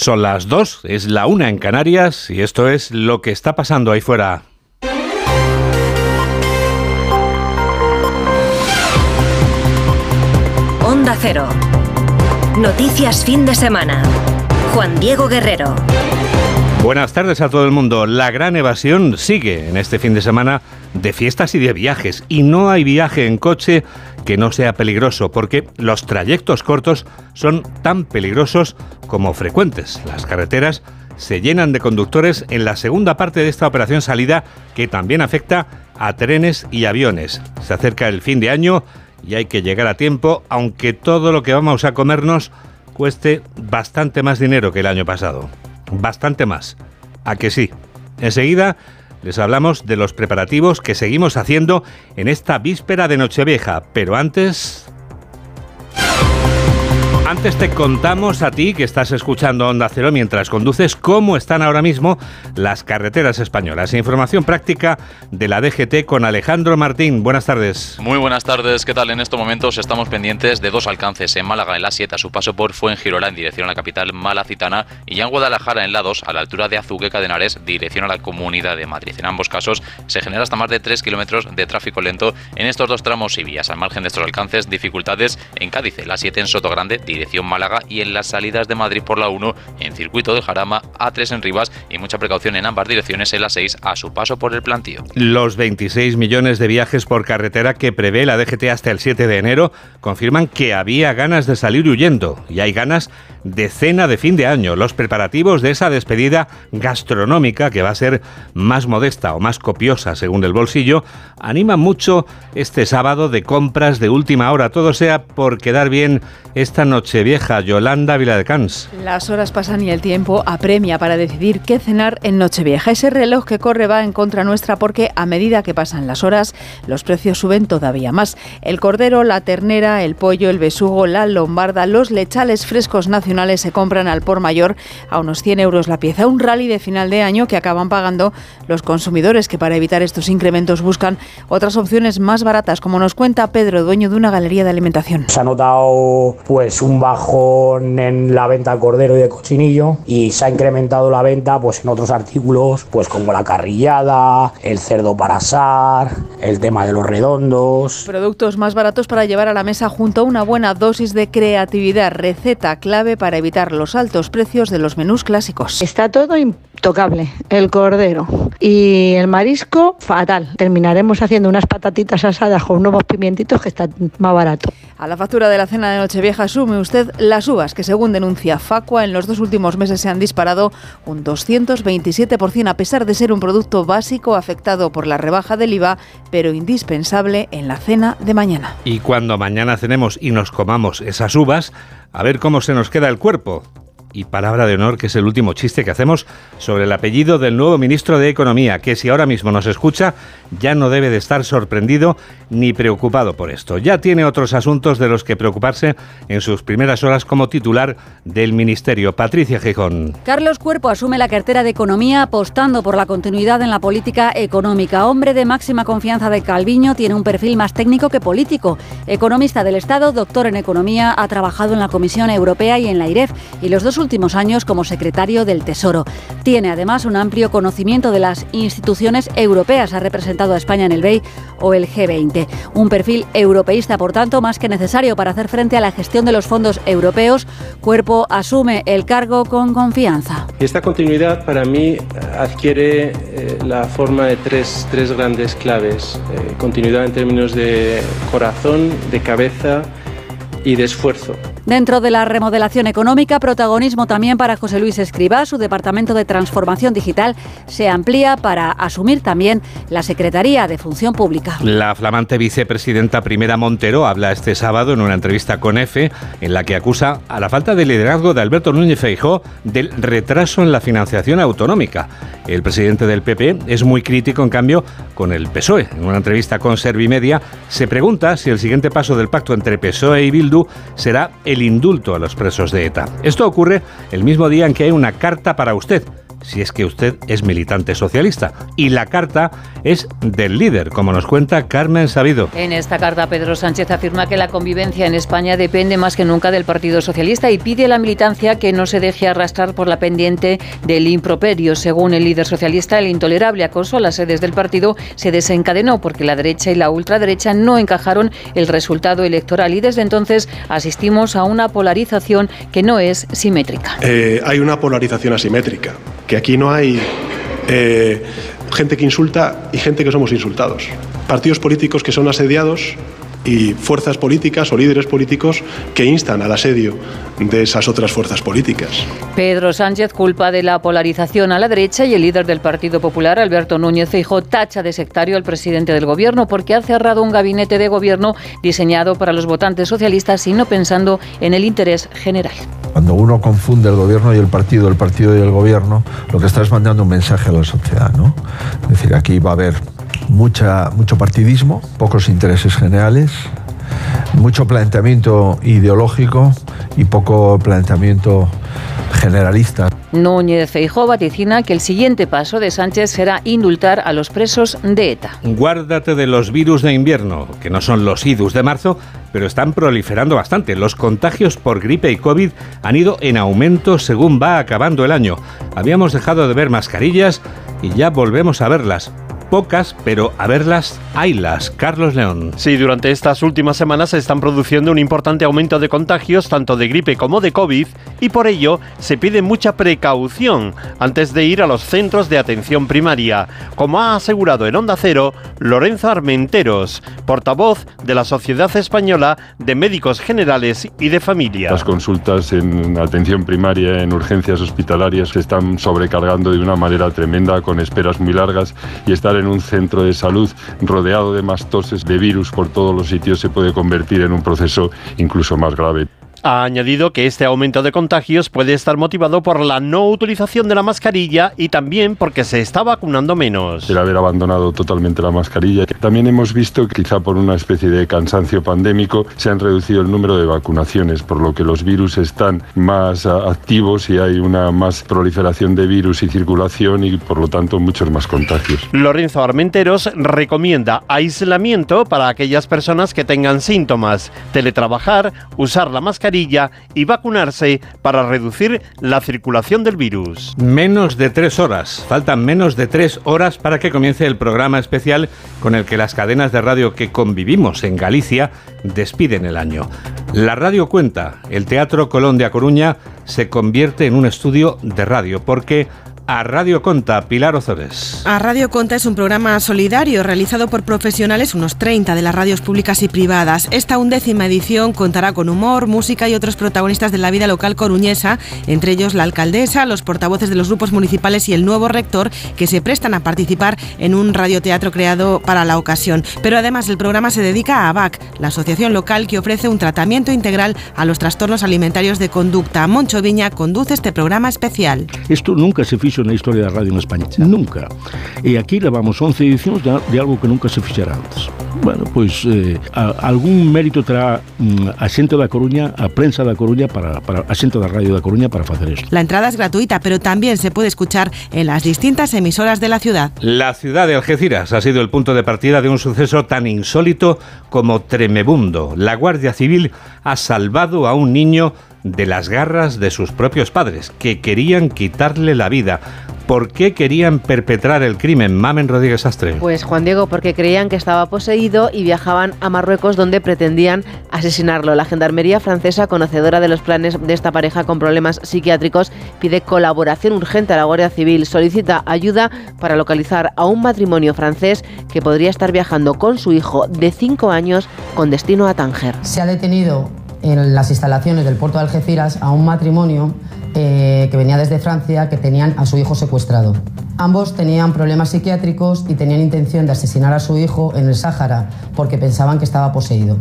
Son las dos, es la una en Canarias y esto es lo que está pasando ahí fuera. Onda Cero. Noticias fin de semana. Juan Diego Guerrero. Buenas tardes a todo el mundo. La gran evasión sigue en este fin de semana de fiestas y de viajes. Y no hay viaje en coche que no sea peligroso, porque los trayectos cortos son tan peligrosos como frecuentes. Las carreteras se llenan de conductores en la segunda parte de esta operación salida que también afecta a trenes y aviones. Se acerca el fin de año y hay que llegar a tiempo, aunque todo lo que vamos a comernos cueste bastante más dinero que el año pasado. Bastante más. ¿A que sí? Enseguida les hablamos de los preparativos que seguimos haciendo en esta víspera de Nochevieja, pero antes antes te contamos a ti que estás escuchando Onda Cero mientras conduces cómo están ahora mismo las carreteras españolas. Información práctica de la DGT con Alejandro Martín. Buenas tardes. Muy buenas tardes. ¿Qué tal? En estos momentos estamos pendientes de dos alcances en Málaga en la 7 a su paso por Fuengirola en dirección a la capital malacitana y ya en Guadalajara en la 2 a la altura de Azuqueca de Henares dirección a la Comunidad de Madrid. En ambos casos se genera hasta más de 3 kilómetros de tráfico lento en estos dos tramos y vías. Al margen de estos alcances, dificultades en Cádiz, la 7 en Sotogrande, dirección Málaga y en las salidas de Madrid por la 1 en circuito de Jarama, A3 en Rivas y mucha precaución en ambas direcciones en la 6 a su paso por el plantío. Los 26 millones de viajes por carretera que prevé la DGT hasta el 7 de enero confirman que había ganas de salir huyendo y hay ganas de cena de fin de año. Los preparativos de esa despedida gastronómica que va a ser más modesta o más copiosa según el bolsillo animan mucho este sábado de compras de última hora. Todo sea por quedar bien esta noche vieja Yolanda Viladecans. Las horas pasan y el tiempo apremia para decidir qué cenar en Nochevieja. Ese reloj que corre va en contra nuestra porque a medida que pasan las horas, los precios suben todavía más. El cordero, la ternera, el pollo, el besugo, la lombarda, los lechales frescos nacionales se compran al por mayor a unos 100 euros la pieza. Un rally de final de año que acaban pagando los consumidores que para evitar estos incrementos buscan otras opciones más baratas, como nos cuenta Pedro, dueño de una galería de alimentación. Se ha notado pues un bajo en la venta de cordero y de cochinillo y se ha incrementado la venta pues en otros artículos pues como la carrillada, el cerdo para asar, el tema de los redondos. Productos más baratos para llevar a la mesa junto a una buena dosis de creatividad, receta clave para evitar los altos precios de los menús clásicos. Está todo intocable, el cordero y el marisco fatal. Terminaremos haciendo unas patatitas asadas con nuevos pimientitos que está más barato. A la factura de la cena de Nochevieja sume usted las uvas, que según denuncia Facua, en los dos últimos meses se han disparado un 227% a pesar de ser un producto básico afectado por la rebaja del IVA, pero indispensable en la cena de mañana. Y cuando mañana cenemos y nos comamos esas uvas, a ver cómo se nos queda el cuerpo y palabra de honor, que es el último chiste que hacemos sobre el apellido del nuevo ministro de Economía, que si ahora mismo nos escucha, ya no debe de estar sorprendido ni preocupado por esto. Ya tiene otros asuntos de los que preocuparse en sus primeras horas como titular del Ministerio. Patricia Gijón. Carlos Cuerpo asume la cartera de Economía apostando por la continuidad en la política económica. Hombre de máxima confianza de Calviño, tiene un perfil más técnico que político. Economista del Estado, doctor en Economía, ha trabajado en la Comisión Europea y en la IREF y los dos últimos años como secretario del Tesoro. Tiene además un amplio conocimiento de las instituciones europeas. Ha representado a España en el BEI o el G20. Un perfil europeísta, por tanto, más que necesario para hacer frente a la gestión de los fondos europeos. Cuerpo asume el cargo con confianza. Esta continuidad para mí adquiere eh, la forma de tres, tres grandes claves. Eh, continuidad en términos de corazón, de cabeza y de esfuerzo. Dentro de la remodelación económica, protagonismo también para José Luis Escribá. Su departamento de transformación digital se amplía para asumir también la Secretaría de Función Pública. La flamante vicepresidenta Primera Montero habla este sábado en una entrevista con EFE en la que acusa a la falta de liderazgo de Alberto Núñez Feijó del retraso en la financiación autonómica. El presidente del PP es muy crítico, en cambio, con el PSOE. En una entrevista con Servimedia se pregunta si el siguiente paso del pacto entre PSOE y Bildu será el indulto a los presos de ETA. Esto ocurre el mismo día en que hay una carta para usted si es que usted es militante socialista. Y la carta es del líder, como nos cuenta Carmen Sabido. En esta carta, Pedro Sánchez afirma que la convivencia en España depende más que nunca del Partido Socialista y pide a la militancia que no se deje arrastrar por la pendiente del improperio. Según el líder socialista, el intolerable acoso a las sedes del partido se desencadenó porque la derecha y la ultraderecha no encajaron el resultado electoral y desde entonces asistimos a una polarización que no es simétrica. Eh, hay una polarización asimétrica, que aquí no hay eh, gente que insulta y gente que somos insultados. Partidos políticos que son asediados y fuerzas políticas o líderes políticos que instan al asedio de esas otras fuerzas políticas. Pedro Sánchez culpa de la polarización a la derecha y el líder del Partido Popular, Alberto Núñez Feijóo, tacha de sectario al presidente del gobierno porque ha cerrado un gabinete de gobierno diseñado para los votantes socialistas y no pensando en el interés general. Cuando uno confunde el gobierno y el partido, el partido y el gobierno, lo que está es mandando un mensaje a la sociedad, ¿no? Es decir, aquí va a haber mucha, mucho partidismo, pocos intereses generales, mucho planteamiento ideológico y poco planteamiento generalista. Núñez Feijóo vaticina que el siguiente paso de Sánchez será indultar a los presos de ETA. Guárdate de los virus de invierno, que no son los idus de marzo, pero están proliferando bastante. Los contagios por gripe y COVID han ido en aumento según va acabando el año. Habíamos dejado de ver mascarillas y ya volvemos a verlas pocas, pero a verlas, haylas. Carlos León. Sí, durante estas últimas semanas se están produciendo un importante aumento de contagios, tanto de gripe como de COVID, y por ello se pide mucha precaución antes de ir a los centros de atención primaria, como ha asegurado en Onda Cero Lorenzo Armenteros, portavoz de la Sociedad Española de Médicos Generales y de Familia. Las consultas en atención primaria, en urgencias hospitalarias, se están sobrecargando de una manera tremenda, con esperas muy largas, y estar en un centro de salud rodeado de mastoses, de virus por todos los sitios, se puede convertir en un proceso incluso más grave. Ha añadido que este aumento de contagios puede estar motivado por la no utilización de la mascarilla y también porque se está vacunando menos. El haber abandonado totalmente la mascarilla. También hemos visto que quizá por una especie de cansancio pandémico se han reducido el número de vacunaciones, por lo que los virus están más ah, activos y hay una más proliferación de virus y circulación y por lo tanto muchos más contagios. Lorenzo Armenteros recomienda aislamiento para aquellas personas que tengan síntomas, teletrabajar, usar la mascarilla y vacunarse para reducir la circulación del virus. Menos de tres horas. Faltan menos de tres horas para que comience el programa especial con el que las cadenas de radio que convivimos en Galicia despiden el año. La radio cuenta, el Teatro Colón de A Coruña se convierte en un estudio de radio porque a Radio Conta, Pilar Ozores. A Radio Conta es un programa solidario realizado por profesionales, unos 30 de las radios públicas y privadas. Esta undécima edición contará con humor, música y otros protagonistas de la vida local coruñesa, entre ellos la alcaldesa, los portavoces de los grupos municipales y el nuevo rector, que se prestan a participar en un radioteatro creado para la ocasión. Pero además el programa se dedica a ABAC, la asociación local que ofrece un tratamiento integral a los trastornos alimentarios de conducta. Moncho Viña conduce este programa especial. Esto nunca se fichó na historia da radio en España. Xa. Nunca. E aquí levamos 11 edicións de, de algo que nunca se fixera antes. Bueno, pois eh, a, algún mérito terá mm, a xente da Coruña, a prensa da Coruña para, para a xente da radio da Coruña para facer isto. La entrada es gratuita, pero también se puede escuchar en las distintas emisoras de la ciudad. La ciudad de Algeciras ha sido el punto de partida de un suceso tan insólito como tremebundo. La Guardia Civil ha salvado a un niño de las garras de sus propios padres, que querían quitarle la vida. ¿Por qué querían perpetrar el crimen? Mamen Rodríguez Astre. Pues Juan Diego, porque creían que estaba poseído y viajaban a Marruecos donde pretendían asesinarlo. La Gendarmería francesa, conocedora de los planes de esta pareja con problemas psiquiátricos, pide colaboración urgente a la Guardia Civil. Solicita ayuda para localizar a un matrimonio francés que podría estar viajando con su hijo de 5 años con destino a Tánger. Se ha detenido en las instalaciones del puerto de Algeciras a un matrimonio eh, que venía desde Francia que tenían a su hijo secuestrado. Ambos tenían problemas psiquiátricos y tenían intención de asesinar a su hijo en el Sáhara porque pensaban que estaba poseído.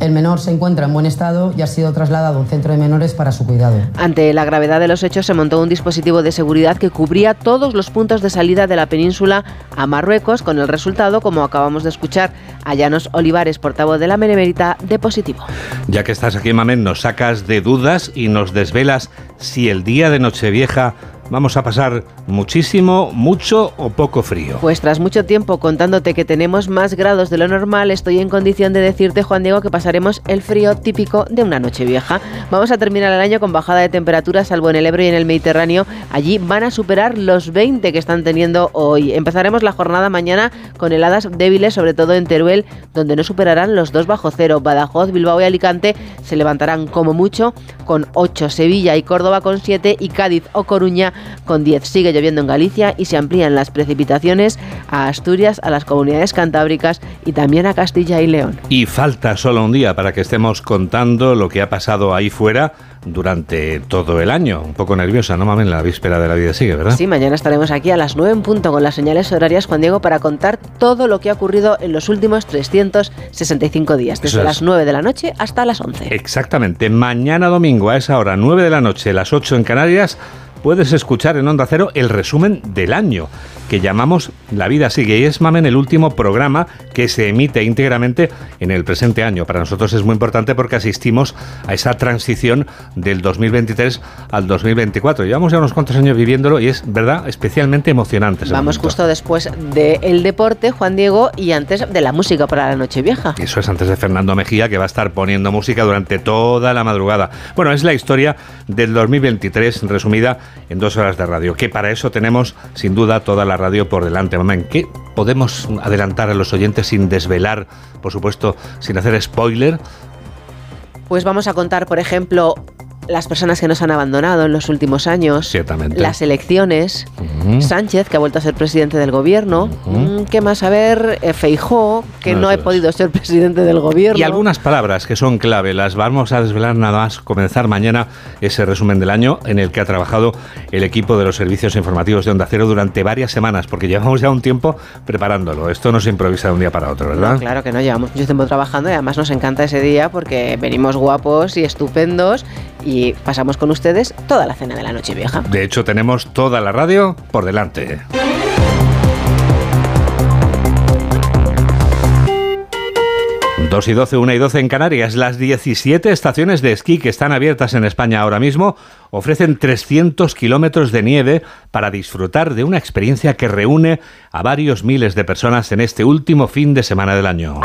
El menor se encuentra en buen estado y ha sido trasladado a un centro de menores para su cuidado. Ante la gravedad de los hechos se montó un dispositivo de seguridad que cubría todos los puntos de salida de la península a Marruecos, con el resultado, como acabamos de escuchar, a Llanos Olivares, portavoz de la Benemérita, de positivo. Ya que estás aquí, Mamen, nos sacas de dudas y nos desvelas si el día de Nochevieja vamos a pasar muchísimo, mucho o poco frío. Pues tras mucho tiempo contándote que tenemos más grados de lo normal, estoy en condición de decirte, Juan Diego, que pasaremos el frío típico de una noche vieja. Vamos a terminar el año con bajada de temperatura, salvo en el Ebro y en el Mediterráneo. Allí van a superar los 20 que están teniendo hoy. Empezaremos la jornada mañana con heladas débiles, sobre todo en Teruel, donde no superarán los 2 bajo cero. Badajoz, Bilbao y Alicante se levantarán como mucho con 8, Sevilla y Córdoba con 7 y Cádiz o Coruña con 10. Sigue lloviendo en Galicia y se amplían las precipitaciones a Asturias, a las comunidades cantábricas y también a Castilla y León. Y falta solo un día para que estemos contando lo que ha pasado ahí fuera durante todo el año. Un poco nerviosa, ¿no, mamen? La víspera de la vida sigue, ¿verdad? Sí, mañana estaremos aquí a las 9 en punto con las señales horarias, Juan Diego, para contar todo lo que ha ocurrido en los últimos 365 días, desde las 9 de la noche hasta las 11. Exactamente. Mañana domingo a esa hora, 9 de la noche, las 8 en Canarias, puedes escuchar en Onda Cero el resumen del año que llamamos La vida sigue y es Mamen el último programa que se emite íntegramente en el presente año. Para nosotros es muy importante porque asistimos a esa transición del 2023 al 2024. Llevamos ya unos cuantos años viviéndolo y es, ¿verdad?, especialmente emocionante. Vamos justo después del deporte, Juan Diego, y antes de la música para la noche vieja. Eso es antes de Fernando Mejía, que va a estar poniendo música durante toda la madrugada. Bueno, es la historia del 2023 resumida en dos horas de radio, que para eso tenemos sin duda toda la radio por delante. Mamá, qué podemos adelantar a los oyentes sin desvelar, por supuesto, sin hacer spoiler? Pues vamos a contar, por ejemplo, las personas que nos han abandonado en los últimos años, Ciertamente. las elecciones, Sánchez, que ha vuelto a ser presidente del gobierno, mm, ¿qué más? A ver, eh, Feijó, que no, ha podido ser presidente del gobierno. Y algunas palabras que son clave, las vamos a desvelar nada más comenzar mañana ese resumen del año en el que ha trabajado el equipo de los servicios informativos de Onda Cero durante varias semanas, porque llevamos ya un tiempo preparándolo. Esto no se improvisa de un día para otro, ¿verdad? No, claro que no, llevamos mucho tiempo trabajando y además nos encanta ese día porque venimos guapos y estupendos y pasamos con ustedes toda la cena de la noche vieja. De hecho, tenemos toda la radio por delante. Dos y 12, 1 y 12 en Canarias. Las 17 estaciones de esquí que están abiertas en España ahora mismo ofrecen 300 kilómetros de nieve para disfrutar de una experiencia que reúne a varios miles de personas en este último fin de semana del año.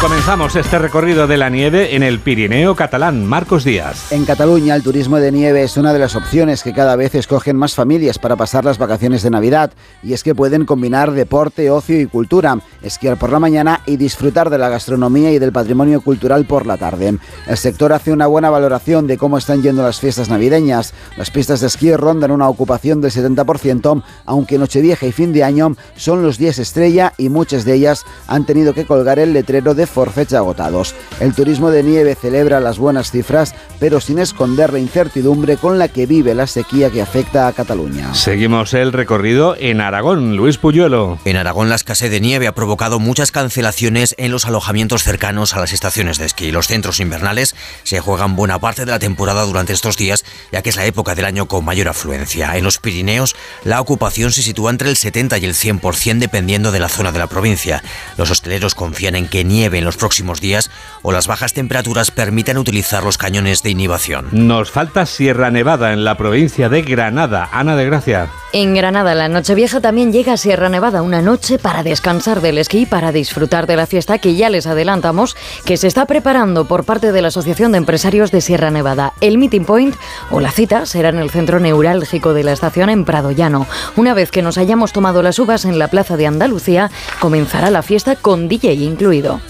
Comenzamos este recorrido de la nieve en el Pirineo catalán. Marcos Díaz. En Cataluña el turismo de nieve es una de las opciones que cada vez escogen más familias para pasar las vacaciones de Navidad y es que pueden combinar deporte, ocio y cultura, esquiar por la mañana y disfrutar de la gastronomía y del patrimonio cultural por la tarde. El sector hace una buena valoración de cómo están yendo las fiestas navideñas. Las pistas de esquí rondan una ocupación del 70%, aunque Nochevieja y fin de año son los días estrella y muchas de ellas han tenido que colgar el letrero de fecha agotados. El turismo de nieve celebra las buenas cifras, pero sin esconder la incertidumbre con la que vive la sequía que afecta a Cataluña. Seguimos el recorrido en Aragón. Luis Puyuelo. En Aragón la escasez de nieve ha provocado muchas cancelaciones en los alojamientos cercanos a las estaciones de esquí. Los centros invernales se juegan buena parte de la temporada durante estos días, ya que es la época del año con mayor afluencia. En los Pirineos la ocupación se sitúa entre el 70 y el 100% dependiendo de la zona de la provincia. Los hosteleros confían en que nieve en los próximos días o las bajas temperaturas permitan utilizar los cañones de inhibición. Nos falta Sierra Nevada en la provincia de Granada. Ana de Gracia. En Granada, la Nochevieja también llega a Sierra Nevada, una noche para descansar del esquí, para disfrutar de la fiesta que ya les adelantamos que se está preparando por parte de la Asociación de Empresarios de Sierra Nevada. El meeting point o la cita será en el centro neurálgico de la estación en Prado Llano. Una vez que nos hayamos tomado las uvas en la Plaza de Andalucía, comenzará la fiesta con DJ incluido.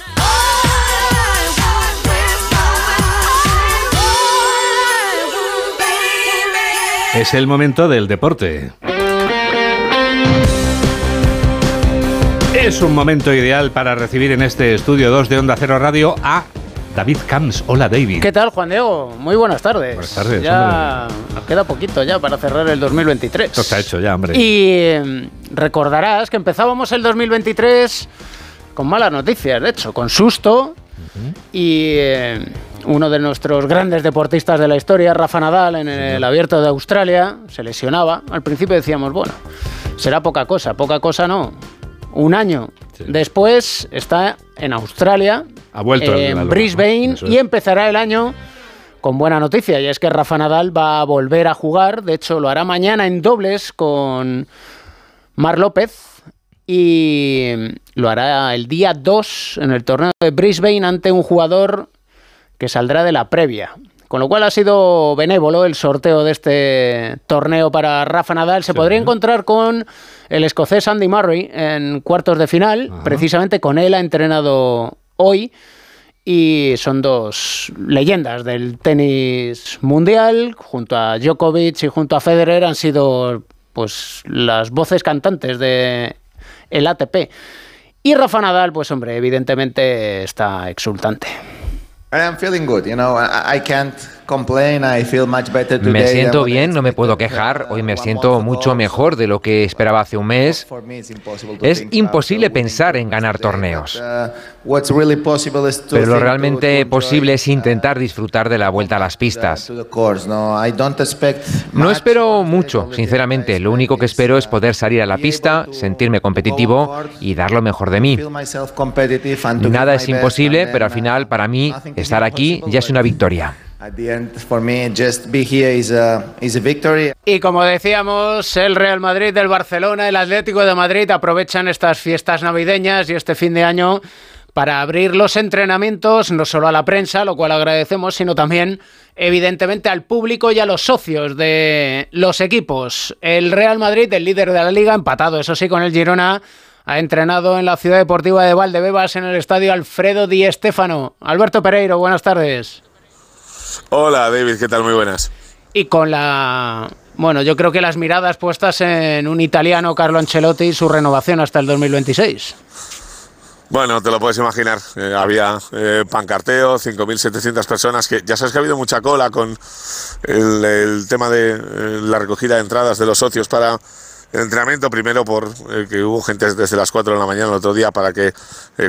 Es el momento del deporte. Es un momento ideal para recibir en este estudio 2 de Onda Cero Radio a David Camps. Hola, David. ¿Qué tal, Juan Diego? Muy buenas tardes. Buenas tardes. Ya nos queda poquito ya para cerrar el 2023. Esto está hecho ya, hombre. Y em, recordarás que empezábamos el 2023 con malas noticias, de hecho, con susto. Y em, uno de nuestros grandes deportistas de la historia, Rafa Nadal, en el abierto de Australia, se lesionaba. Al principio decíamos, bueno, será poca cosa, poca cosa no. Un año después está en Australia, ha vuelto en Brisbane, y empezará el año con buena noticia, y es que Rafa Nadal va a volver a jugar, de hecho lo hará mañana en dobles con Mar López y lo hará el día 2 en el torneo de Brisbane ante un jugador que saldrá de la previa. Con lo cual ha sido benévolo el sorteo de este torneo para Rafa Nadal. Se podría encontrar con el escocés Andy Murray en cuartos de final. Precisamente con él ha entrenado hoy. Y son dos leyendas del tenis mundial. Junto a Djokovic y junto a Federer han sido pues las voces cantantes de el ATP. Y Rafa Nadal, pues hombre, evidentemente está exultante. I'm feeling good, you know, I, can't me siento bien, no me puedo quejar. Hoy me siento mucho mejor de lo que esperaba hace un mes. Es imposible pensar en ganar torneos. Pero lo realmente posible es intentar disfrutar de la vuelta a las pistas. No espero mucho, sinceramente. Lo único que espero es poder salir a la pista, sentirme competitivo y dar lo mejor de mí. Nada es imposible, pero al final, para mí, estar aquí ya es una victoria. Y como decíamos, el Real Madrid, el Barcelona, el Atlético de Madrid aprovechan estas fiestas navideñas y este fin de año para abrir los entrenamientos, no solo a la prensa, lo cual agradecemos, sino también, evidentemente, al público y a los socios de los equipos. El Real Madrid, el líder de la liga, empatado, eso sí, con el Girona, ha entrenado en la ciudad deportiva de Valdebebas en el estadio Alfredo Di Stéfano. Alberto Pereiro, buenas tardes. Hola David, ¿qué tal? Muy buenas. Y con la... Bueno, yo creo que las miradas puestas en un italiano, Carlo Ancelotti, y su renovación hasta el 2026. Bueno, te lo puedes imaginar. Eh, había eh, pancarteo, 5.700 personas, que ya sabes que ha habido mucha cola con el, tema de eh, la recogida de entradas de los socios para el entrenamiento. Primero por que hubo gente desde las 4 de la mañana el otro día para que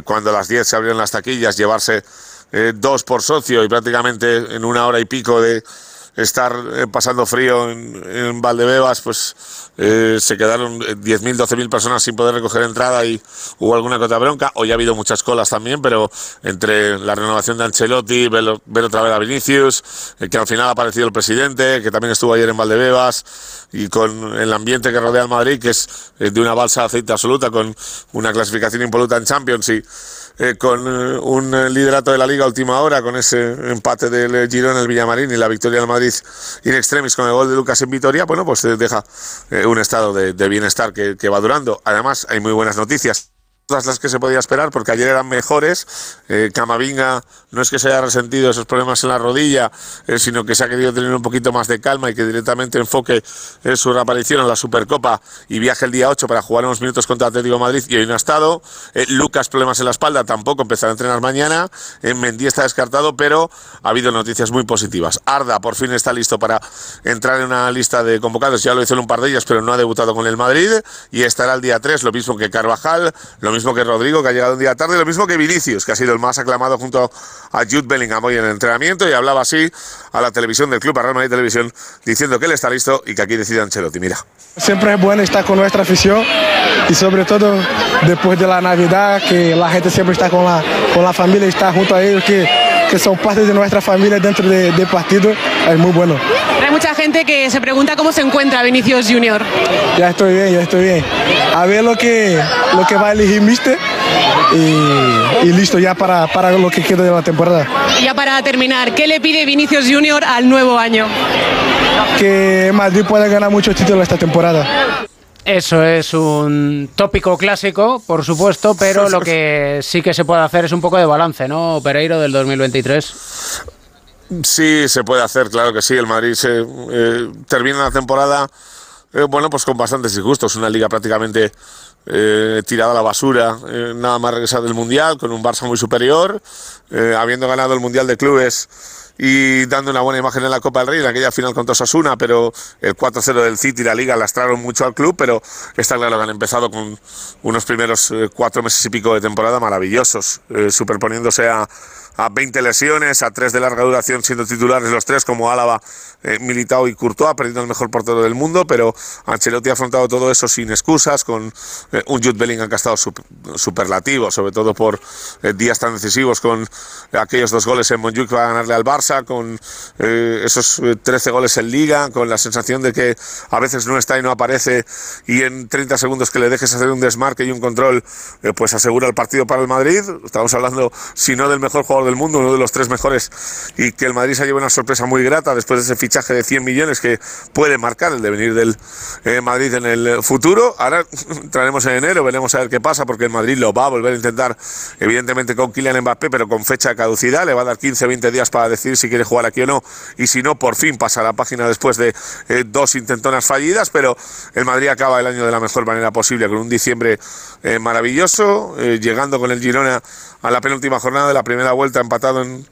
cuando a las 10 se abrieron las taquillas llevarse eh, dos por socio y prácticamente en una hora y pico de estar eh, pasando frío en, Valdebebas, pues eh, se quedaron 10.000, 12.000 personas sin poder recoger entrada y hubo alguna cota bronca. Hoy ha habido muchas colas también, pero entre la renovación de Ancelotti, ver, otra vez a Vinicius, que al final ha aparecido el presidente, que también estuvo ayer en Valdebebas, y con el ambiente que rodea al Madrid, que es de una balsa de aceite absoluta, con una clasificación impoluta en Champions y eh, con eh, un eh, liderato de la liga última hora, con ese empate del Girona, el Villamarín y la victoria del Madrid in extremis con el gol de Lucas en Vitoria, bueno, pues deja un estado de, bienestar que, que va durando. Además, hay muy buenas noticias todas las que se podía esperar, porque ayer eran mejores. Eh, Camavinga no es que se haya resentido esos problemas en la rodilla, eh, sino que se ha querido tener un poquito más de calma y que directamente enfoque eh, su reaparición en la Supercopa y viaje el día 8 para jugar unos minutos contra Atlético Madrid y hoy no ha estado. Lucas, problemas en la espalda, tampoco empezará a entrenar mañana. Mendy está descartado, pero ha habido noticias muy positivas. Arda por fin está listo para entrar en una lista de convocados, ya lo hizo en un par de ellas, pero no ha debutado con el Madrid y estará el día 3, lo mismo que Carvajal, lo mismo que Rodrigo, que ha llegado un día tarde, lo mismo que Vinicius, que ha sido el más aclamado junto a Jude Bellingham hoy en el entrenamiento y hablaba así a la televisión del club, a Real Madrid Televisión, diciendo que él está listo y que aquí decide Ancelotti. Mira. Siempre es bueno estar con nuestra afición y sobre todo después de la Navidad, que la gente siempre está con la, con la familia está junto a ellos, que, que son parte de nuestra familia dentro del de partido, es muy bueno. Hay mucha gente que se pregunta cómo se encuentra Vinicius Junior. Ya estoy bien, ya estoy bien. A ver lo que, lo que va a elegir Mister y, listo ya para, para lo que queda de la temporada. Y ya para terminar, ¿qué le pide Vinicius Junior al nuevo año? Que Madrid pueda ganar muchos títulos esta temporada. Eso es un tópico clásico, por supuesto, pero lo que sí que se puede hacer es un poco de balance, ¿no, Pereiro, del 2023? Sí, se puede hacer, claro que sí. El Madrid se, eh, termina la temporada, eh, bueno, pues con bastantes disgustos. Una liga prácticamente eh, tirada a la basura, nada más regresar del Mundial, con un Barça muy superior, habiendo ganado el Mundial de Clubes y dando una buena imagen en la Copa del Rey, en aquella final contra Osasuna, pero el 4-0 del City y la Liga lastraron mucho al club, pero está claro que han empezado con unos primeros cuatro meses y pico de temporada maravillosos, superponiéndose a a 20 lesiones, a tres de larga duración siendo titulares los tres, como Álava, eh, Militao y Courtois, perdiendo el mejor portero del mundo, pero Ancelotti ha afrontado todo eso sin excusas, con eh, un Jude Bellingham que ha estado superlativo, sobre todo por eh, días tan decisivos, con aquellos dos goles en Montjuic para ganarle al Barça, con esos 13 goles en Liga, con la sensación de que a veces no está y no aparece, y en 30 segundos que le dejes hacer un desmarque y un control, pues asegura el partido para el Madrid. Estamos hablando, si no del mejor jugador del mundo, uno de los tres mejores, y que el Madrid se lleve una sorpresa muy grata después de ese fichaje de 100 millones que puede marcar el devenir del eh, Madrid en el futuro. Ahora entraremos en enero, veremos a ver qué pasa, porque el Madrid lo va a volver a intentar, evidentemente con Kylian Mbappé, pero con fecha de caducidad. Le va a dar 15 o 20 días para decidir si quiere jugar aquí o no, y si no, por fin pasa la página después de eh, dos intentonas fallidas, pero el Madrid acaba el año de la mejor manera posible, con un diciembre eh, maravilloso, llegando con el Girona a la penúltima jornada de la primera vuelta, empatado en,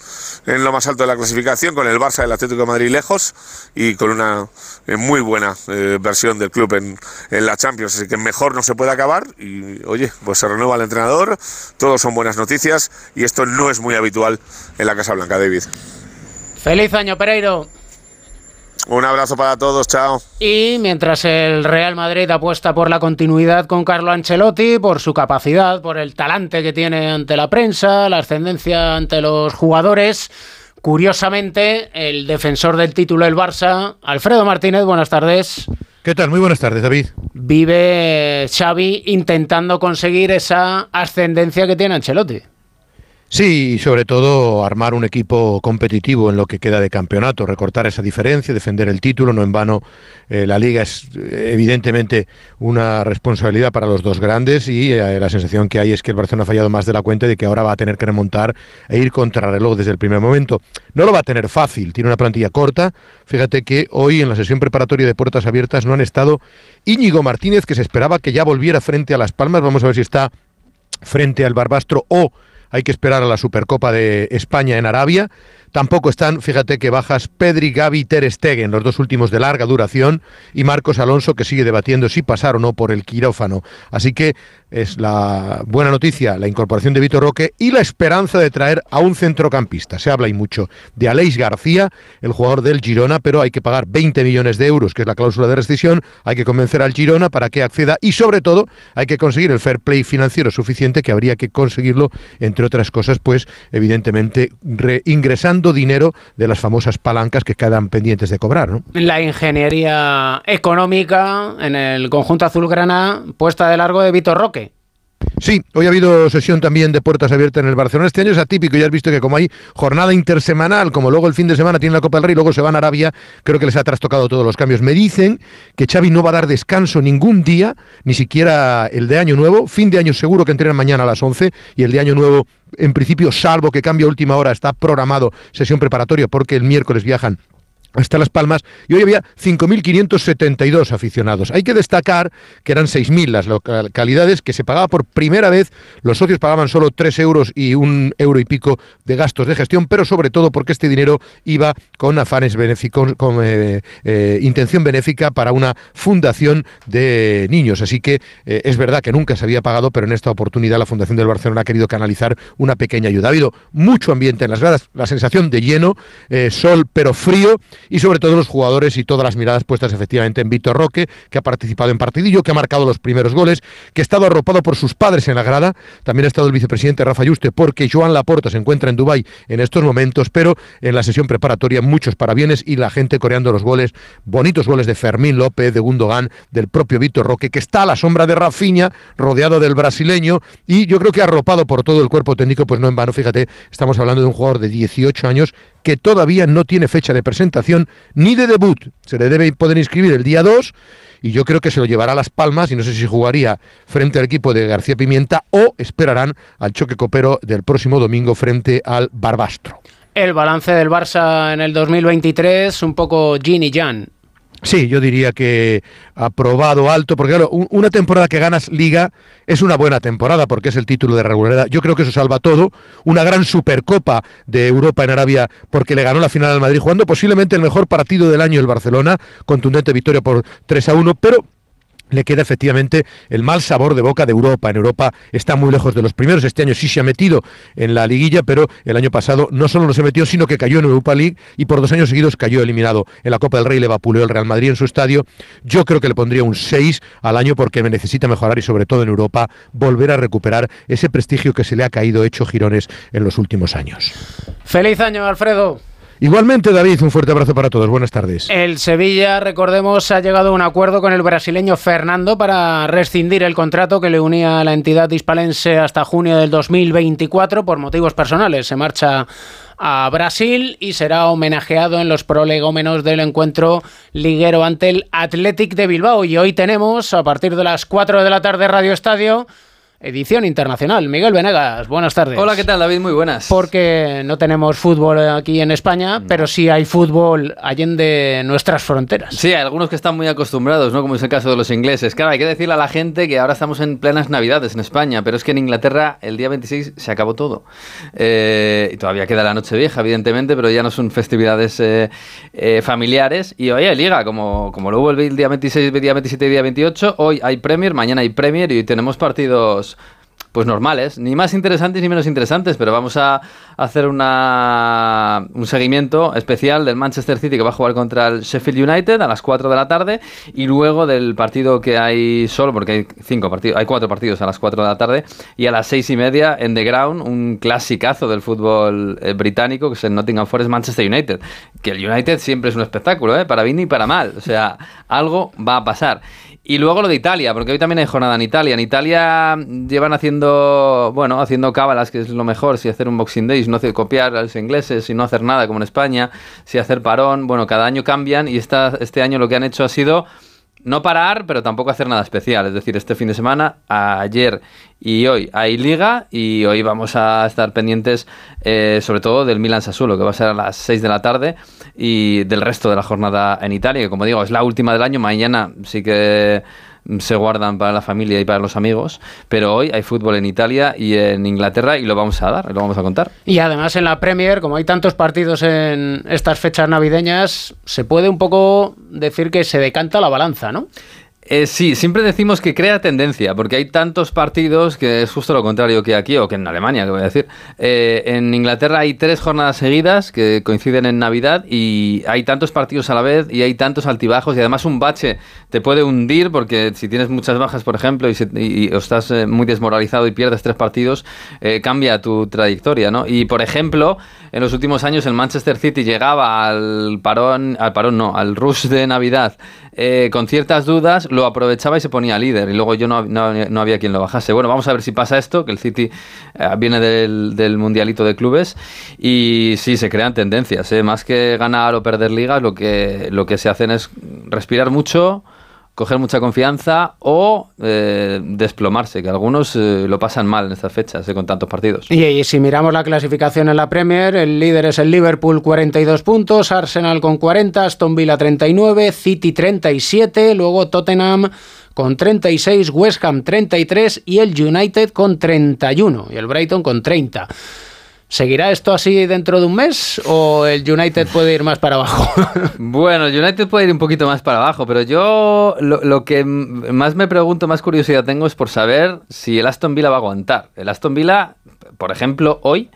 lo más alto de la clasificación, con el Barça del Atlético de Madrid lejos y con una eh, muy buena eh, versión del club en, en, la Champions. Así que mejor no se puede acabar y, oye, pues se renueva el entrenador, todos son buenas noticias y esto no es muy habitual en la Casa Blanca, David. Feliz año, Pereiro. Un abrazo para todos, chao. Y mientras el Real Madrid apuesta por la continuidad con Carlo Ancelotti, por su capacidad, por el talante que tiene ante la prensa, la ascendencia ante los jugadores, curiosamente, el defensor del título del Barça, Alfredo Martínez, buenas tardes. ¿Qué tal? Muy buenas tardes, David. Vive Xavi intentando conseguir esa ascendencia que tiene Ancelotti. Sí, sobre todo armar un equipo competitivo en lo que queda de campeonato, recortar esa diferencia, defender el título. No en vano, eh, la liga es eh, evidentemente una responsabilidad para los dos grandes y eh, la sensación que hay es que el Barcelona ha fallado más de la cuenta de que ahora va a tener que remontar e ir contra reloj desde el primer momento. No lo va a tener fácil, tiene una plantilla corta. Fíjate que hoy en la sesión preparatoria de puertas abiertas no han estado Íñigo Martínez, que se esperaba que ya volviera frente a Las Palmas. Vamos a ver si está frente al Barbastro o hay que esperar a la Supercopa de España en Arabia. Tampoco están, fíjate que bajas Pedri, Gavi, Ter Stegen, los dos últimos de larga duración, y Marcos Alonso que sigue debatiendo si pasar o no por el quirófano. Así que es la buena noticia la incorporación de Vitor Roque y la esperanza de traer a un centrocampista. Se habla y mucho de Aleix García, el jugador del Girona, pero hay que pagar 20 millones de euros, que es la cláusula de rescisión. Hay que convencer al Girona para que acceda y, sobre todo, hay que conseguir el fair play financiero suficiente, que habría que conseguirlo, entre otras cosas, pues evidentemente reingresando dinero de las famosas palancas que quedan pendientes de cobrar. ¿no? La ingeniería económica en el conjunto azulgrana puesta de largo de Vitor Roque. Sí, hoy ha habido sesión también de puertas abiertas en el Barcelona. Este año es atípico, ya has visto que como hay jornada intersemanal, como luego el fin de semana tiene la Copa del Rey, luego se van a Arabia, creo que les ha trastocado todos los cambios. Me dicen que Xavi no va a dar descanso ningún día, ni siquiera el de Año Nuevo. Fin de año seguro que entrenan mañana a las 11 y el de Año Nuevo, en principio, salvo que cambie a última hora, está programado sesión preparatoria porque el miércoles viajan hasta Las Palmas y hoy había 5.572 aficionados. Hay que destacar que eran 6.000 las localidades que se pagaba por primera vez, los socios pagaban solo 3 euros y un euro y pico de gastos de gestión, pero sobre todo porque este dinero iba con afanes benéficos, con eh, eh, intención benéfica para una fundación de niños. Así que eh, es verdad que nunca se había pagado, pero en esta oportunidad la Fundación del Barcelona ha querido canalizar una pequeña ayuda. Ha habido mucho ambiente en las gradas, la sensación de lleno, sol pero frío y sobre todo los jugadores y todas las miradas puestas efectivamente en Víctor Roque, que ha participado en partidillo, que ha marcado los primeros goles, que ha estado arropado por sus padres en la grada, también ha estado el vicepresidente Rafa Yuste, porque Joan Laporta se encuentra en Dubái en estos momentos, pero en la sesión preparatoria muchos parabienes y la gente coreando los goles, bonitos goles de Fermín López, de Gundogan, del propio Víctor Roque, que está a la sombra de Rafinha, rodeado del brasileño, y yo creo que arropado por todo el cuerpo técnico, pues no en vano, fíjate, estamos hablando de un jugador de 18 años que todavía no tiene fecha de presentación ni de debut. Se le debe poder inscribir el día 2 y yo creo que se lo llevará a Las Palmas y no sé si jugaría frente al equipo de García Pimienta o esperarán al choque copero del próximo domingo frente al Barbastro. El balance del Barça en el 2023, un poco Gin y Jan. Sí, yo diría que aprobado alto, porque claro, una temporada que ganas liga es una buena temporada porque es el título de regularidad. Yo creo que eso salva todo. Una gran supercopa de Europa en Arabia porque le ganó la final al Madrid jugando posiblemente el mejor partido del año el Barcelona, contundente victoria por 3 a 1, pero le queda efectivamente el mal sabor de boca de Europa. En Europa está muy lejos de los primeros. Este año sí se ha metido en la liguilla, pero el año pasado no solo no se metió, sino que cayó en Europa League y por dos años seguidos cayó eliminado. En la Copa del Rey le vapuleó el Real Madrid en su estadio. Yo creo que le pondría un 6 al año porque necesita mejorar y sobre todo en Europa volver a recuperar ese prestigio que se le ha caído hecho girones en los últimos años. Feliz año, Alfredo. Igualmente, David, un fuerte abrazo para todos. Buenas tardes. El Sevilla, recordemos, ha llegado a un acuerdo con el brasileño Fernando para rescindir el contrato que le unía a la entidad hispalense hasta junio del 2024 por motivos personales. Se marcha a Brasil y será homenajeado en los prolegómenos del encuentro liguero ante el Athletic de Bilbao. Y hoy tenemos, a partir de las 4 de la tarde, Radio Estadio edición internacional. Miguel Venegas, buenas tardes. Hola, ¿qué tal David? Muy buenas. Porque no tenemos fútbol aquí en España, pero sí hay fútbol allende nuestras fronteras. Sí, hay algunos que están muy acostumbrados, ¿no? Como es el caso de los ingleses. Claro, hay que decirle a la gente que ahora estamos en plenas navidades en España, pero es que en Inglaterra el día 26 se acabó todo. Eh, y todavía queda la noche vieja, evidentemente, pero ya no son festividades eh, eh, familiares. Y hoy hay liga, como, como lo hubo el día 26, el día 27 y el día 28, hoy hay Premier, mañana hay Premier y hoy tenemos partidos pues normales, ni más interesantes ni menos interesantes, pero vamos a hacer una, un seguimiento especial del Manchester City que va a jugar contra el Sheffield United a las 4 de la tarde y luego del partido que hay solo, porque hay cinco partidos, hay cuatro partidos a las 4 de la tarde y a las seis y media en The Ground, un clasicazo del fútbol eh, británico que es el Nottingham Forest Manchester United, que el United siempre es un espectáculo, ¿eh? para bien y para mal, o sea, algo va a pasar. Y luego lo de Italia, porque hoy también hay jornada en Italia. En Italia llevan haciendo, bueno, haciendo cábalas, que es lo mejor, si hacer un Boxing Day, si no hacer copiar a los ingleses, si no hacer nada como en España, si hacer parón. Bueno, cada año cambian y esta, este año lo que han hecho ha sido no parar, pero tampoco hacer nada especial. Es decir, este fin de semana, ayer y hoy hay liga y hoy vamos a estar pendientes eh, sobre todo del Milan Sassuolo, que va a ser a las 6 de la tarde y del resto de la jornada en Italia, que como digo, es la última del año. Mañana sí que se guardan para la familia y para los amigos, pero hoy hay fútbol en Italia y en Inglaterra y lo vamos a dar, lo vamos a contar. Y además en la Premier, como hay tantos partidos en estas fechas navideñas, se puede un poco decir que se decanta la balanza, ¿no? Eh, sí, siempre decimos que crea tendencia, porque hay tantos partidos que es justo lo contrario que aquí o que en Alemania, que voy a decir. Eh, en Inglaterra hay tres jornadas seguidas que coinciden en Navidad y hay tantos partidos a la vez y hay tantos altibajos y además un bache te puede hundir porque si tienes muchas bajas, por ejemplo, y, estás eh, muy desmoralizado y pierdes tres partidos, cambia tu trayectoria, ¿no? Y por ejemplo, en los últimos años el Manchester City llegaba al parón, al parón no, al rush de Navidad con ciertas dudas lo aprovechaba y se ponía líder. Y luego yo no, no, había quien lo bajase. Bueno, vamos a ver si pasa esto, que el City eh, viene del, del, Mundialito de Clubes. Y sí, se crean tendencias. ¿eh? Más que ganar o perder ligas, lo que, lo que se hacen es respirar mucho coger mucha confianza o eh, desplomarse, que algunos eh, lo pasan mal en estas fechas eh, con tantos partidos. Y, si miramos la clasificación en la Premier, el líder es el Liverpool 42 puntos, Arsenal con 40, Aston Villa 39, City 37, luego Tottenham con 36, West Ham 33 y el United con 31 y el Brighton con 30. ¿Seguirá esto así dentro de un mes o el United puede ir más para abajo? bueno, el United puede ir un poquito más para abajo, pero yo lo, que más me pregunto, más curiosidad tengo es por saber si el Aston Villa va a aguantar. El Aston Villa, por ejemplo, hoy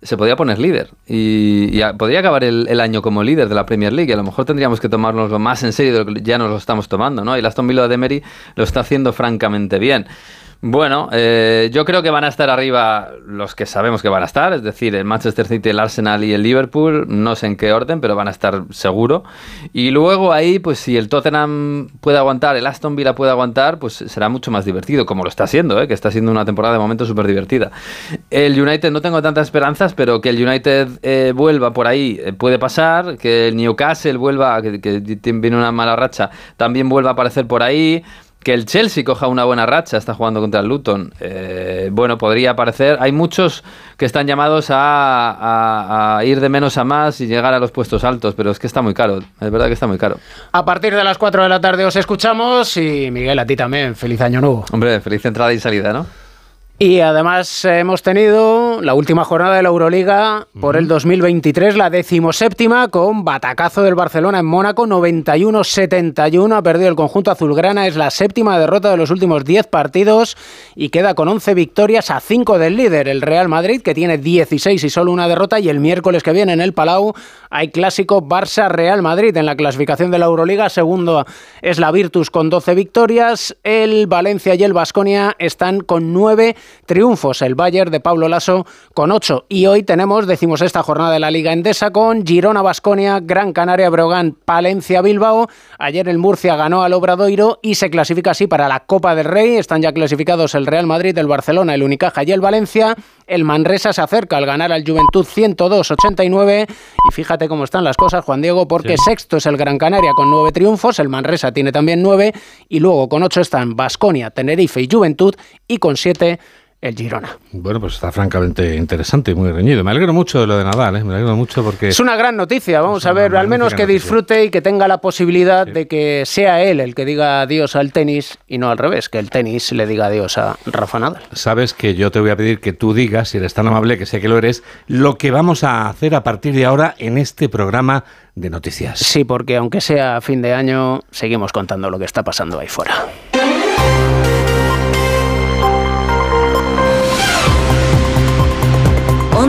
se podría poner líder y, podría acabar el, año como líder de la Premier League. a lo mejor tendríamos que tomárnoslo más en serio de lo que ya nos lo estamos tomando, ¿no? Y el Aston Villa de Emery lo está haciendo francamente bien. Bueno, eh, yo creo que van a estar arriba los que sabemos que van a estar, es decir, el Manchester City, el Arsenal y el Liverpool, no sé en qué orden, pero van a estar seguro. Y luego ahí, pues si el Tottenham puede aguantar, el Aston Villa puede aguantar, pues será mucho más divertido, como lo está haciendo, ¿eh? que está siendo una temporada de momento súper divertida. El United no tengo tantas esperanzas, pero que el United eh, vuelva por ahí puede pasar, que el Newcastle vuelva, que, que viene una mala racha, también vuelva a aparecer por ahí que el Chelsea coja una buena racha, está jugando contra el Luton. Eh, bueno, podría parecer. Hay muchos que están llamados a, ir de menos a más y llegar a los puestos altos, pero es que está muy caro. Es verdad que está muy caro. A partir de las 4 de la tarde os escuchamos y Miguel, a ti también. Feliz año nuevo. Hombre, feliz entrada y salida, ¿no? Y además hemos tenido la última jornada de la Euroliga por el 2023, la decimoséptima, con batacazo del Barcelona en Mónaco, 91-71. Ha perdido el conjunto azulgrana, es la séptima derrota de los últimos 10 partidos y queda con 11 victorias a 5 del líder, el Real Madrid, que tiene 16 y solo una derrota. Y el miércoles que viene en el Palau hay clásico Barça-Real Madrid en la clasificación de la Euroliga. Segundo es la Virtus con 12 victorias. El Valencia y el Basconia están con 9 triunfos. El Bayern de Pablo Lasso con 8. Y hoy tenemos, decimos, esta jornada de la Liga Endesa con Girona Basconia, Gran Canaria Brogan, Palencia Bilbao. Ayer el Murcia ganó al Obradoiro y se clasifica así para la Copa del Rey. Están ya clasificados el Real Madrid, el Barcelona, el Unicaja y el Valencia. El Manresa se acerca al ganar al Juventud 102-89. Y fíjate cómo están las cosas, Juan Diego, porque sexto es el Gran Canaria con nueve triunfos. El Manresa tiene también nueve. Y luego con ocho están Basconia, Tenerife y Juventud. Y con siete el Girona. Bueno, pues está francamente interesante y muy reñido. Me alegro mucho de lo de Nadal, ¿eh? me alegro mucho porque... Es una gran noticia, vamos a ver, al menos que disfrute y que tenga la posibilidad de que sea él el que diga adiós al tenis y no al revés, que el tenis le diga adiós a Rafa Nadal. Sabes que yo te voy a pedir que tú digas, si eres tan amable, que sé que lo eres, lo que vamos a hacer a partir de ahora en este programa de noticias. Sí, porque aunque sea fin de año, seguimos contando lo que está pasando ahí fuera.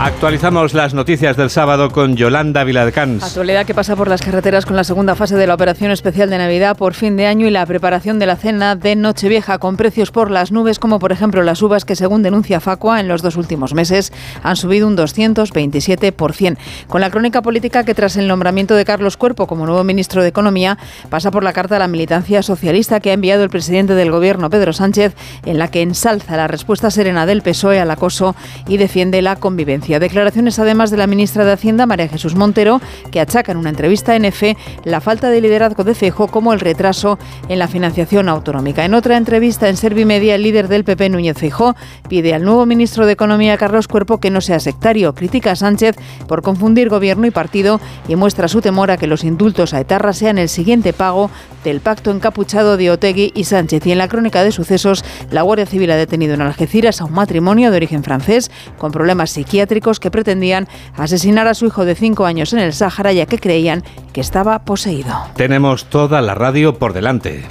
Actualizamos las noticias del sábado con Yolanda Viladcans. Actualidad que pasa por las carreteras con la segunda fase de la operación especial de Navidad por fin de año y la preparación de la cena de Nochevieja con precios por las nubes, como por ejemplo las uvas que según denuncia Facua en los dos últimos meses han subido un 227%. Con la crónica política que tras el nombramiento de Carlos Cuerpo como nuevo ministro de Economía pasa por la carta a la militancia socialista que ha enviado el presidente del gobierno Pedro Sánchez en la que ensalza la respuesta serena del PSOE al acoso y defiende la convivencia. Declaraciones además de la ministra de Hacienda, María Jesús Montero, que achaca en una entrevista en EFE la falta de liderazgo de Feijóo como el retraso en la financiación autonómica. En otra entrevista en Servimedia, el líder del PP, Núñez Feijóo, pide al nuevo ministro de Economía, Carlos Cuerpo, que no sea sectario. Critica a Sánchez por confundir gobierno y partido y muestra su temor a que los indultos a Etarra sean el siguiente pago del pacto encapuchado de Otegui y Sánchez. Y en la crónica de sucesos, la Guardia Civil ha detenido en Algeciras a un matrimonio de origen francés con problemas psiquiátricos que pretendían asesinar a su hijo de 5 años en el Sáhara ya que creían que estaba poseído. Tenemos toda la radio por delante.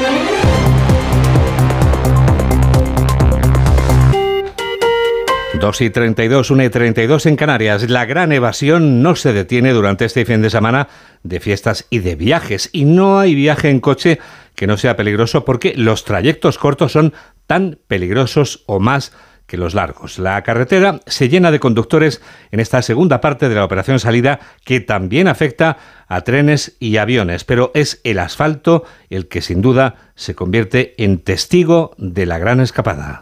Dos y 32, 1 y 32 en Canarias. La gran evasión no se detiene durante este fin de semana de fiestas y de viajes. Y no hay viaje en coche que no sea peligroso porque los trayectos cortos son tan peligrosos o más los largos. La carretera se llena de conductores en esta segunda parte de la operación salida que también afecta a trenes y aviones, pero es el asfalto el que sin duda se convierte en testigo de la gran escapada.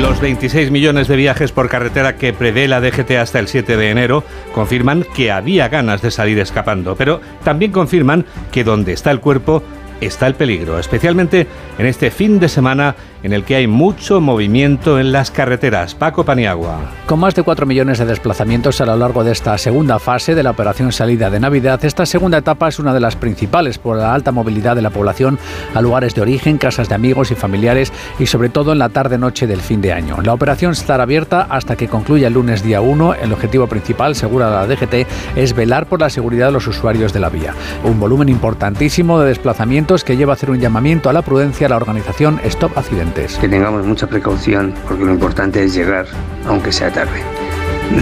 Los 26 millones de viajes por carretera que prevé la DGT hasta el 7 de enero confirman que había ganas de salir escapando, pero también confirman que donde está el cuerpo está el peligro, especialmente en este fin de semana en el que hay mucho movimiento en las carreteras. Paco Paniagua. Con más de 4 millones de desplazamientos a lo largo de esta segunda fase de la operación salida de Navidad, esta segunda etapa es una de las principales por la alta movilidad de la población a lugares de origen, casas de amigos y familiares y sobre todo en la tarde-noche del fin de año. La operación estará abierta hasta que concluya el lunes día 1. El objetivo principal, segura la DGT, es velar por la seguridad de los usuarios de la vía. Un volumen importantísimo de desplazamientos que lleva a hacer un llamamiento a la prudencia a la organización Stop Accidentes. Que tengamos mucha precaución porque lo importante es llegar, aunque sea tarde.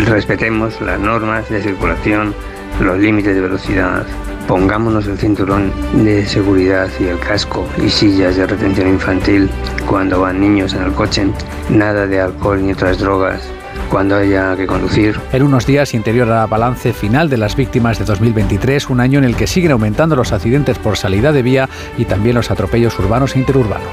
Respetemos las normas de circulación, los límites de velocidad, pongámonos el cinturón de seguridad y el casco y sillas de retención infantil cuando van niños en el coche, nada de alcohol ni otras drogas cuando haya que conducir. En unos días interior a balance final de las víctimas de 2023, un año en el que siguen aumentando los accidentes por salida de vía y también los atropellos urbanos e interurbanos.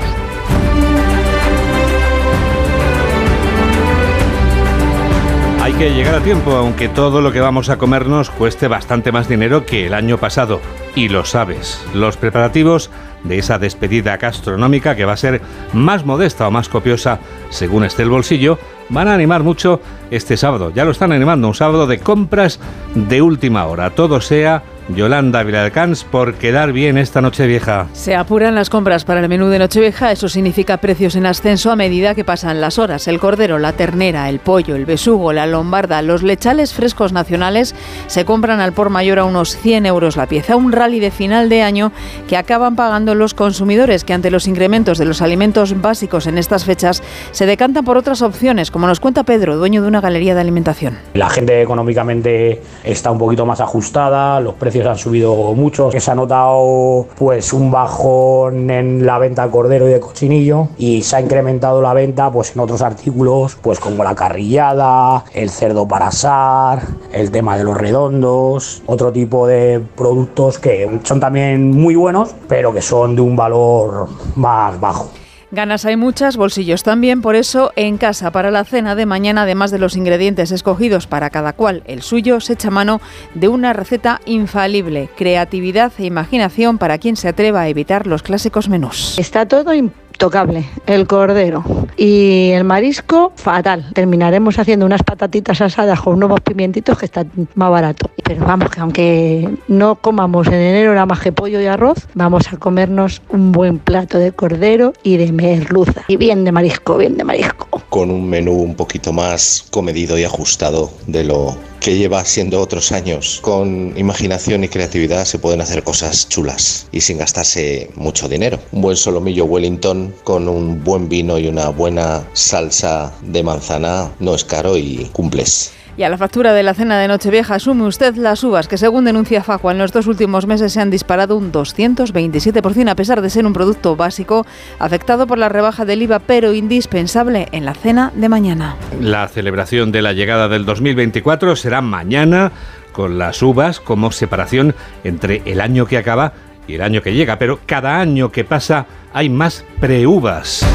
Que llegar a tiempo, aunque todo lo que vamos a comernos cueste bastante más dinero que el año pasado. Y lo sabes, los preparativos de esa despedida gastronómica que va a ser más modesta o más copiosa según esté el bolsillo, van a animar mucho este sábado. Ya lo están animando, un sábado de compras de última hora. Todo sea Yolanda Vilalcans por quedar bien esta noche vieja. Se apuran las compras para el menú de Nochevieja, eso significa precios en ascenso a medida que pasan las horas. El cordero, la ternera, el pollo, el besugo, la lombarda, los lechales frescos nacionales se compran al por mayor a unos 100 euros la pieza. Un rally de final de año que acaban pagando los consumidores que ante los incrementos de los alimentos básicos en estas fechas se decantan por otras opciones, como nos cuenta Pedro, dueño de una galería de alimentación. La gente económicamente está un poquito más ajustada, los precios han subido mucho, se ha notado pues un bajón en la venta de cordero y de cochinillo y se ha incrementado la venta pues en otros artículos pues como la carrillada, el cerdo para asar, el tema de los redondos, otro tipo de productos que son también muy buenos pero que son de un valor más bajo. Ganas hay muchas, bolsillos también, por eso en casa para la cena de mañana, además de los ingredientes escogidos para cada cual el suyo, se echa mano de una receta infalible, creatividad e imaginación para quien se atreva a evitar los clásicos menús. Está todo intocable, el cordero y el marisco fatal. Terminaremos haciendo unas patatitas asadas con nuevos pimientitos que están más barato. Pero vamos, que aunque no comamos en enero nada más que pollo y arroz, vamos a comernos un buen plato de cordero y de merluza. Y bien de marisco, bien de marisco. Con un menú un poquito más comedido y ajustado de lo que lleva siendo otros años. Con imaginación y creatividad se pueden hacer cosas chulas y sin gastarse mucho dinero. Un buen solomillo Wellington con un buen vino y una buena salsa de manzana no es caro y cumples. Y a la factura de la cena de Nochevieja asume usted las uvas que según denuncia Facua en los dos últimos meses se han disparado un 227% a pesar de ser un producto básico afectado por la rebaja del IVA pero indispensable en la cena de mañana. La celebración de la llegada del 2024 será mañana con las uvas como separación entre el año que acaba y el año que llega, pero cada año que pasa hay más preuvas.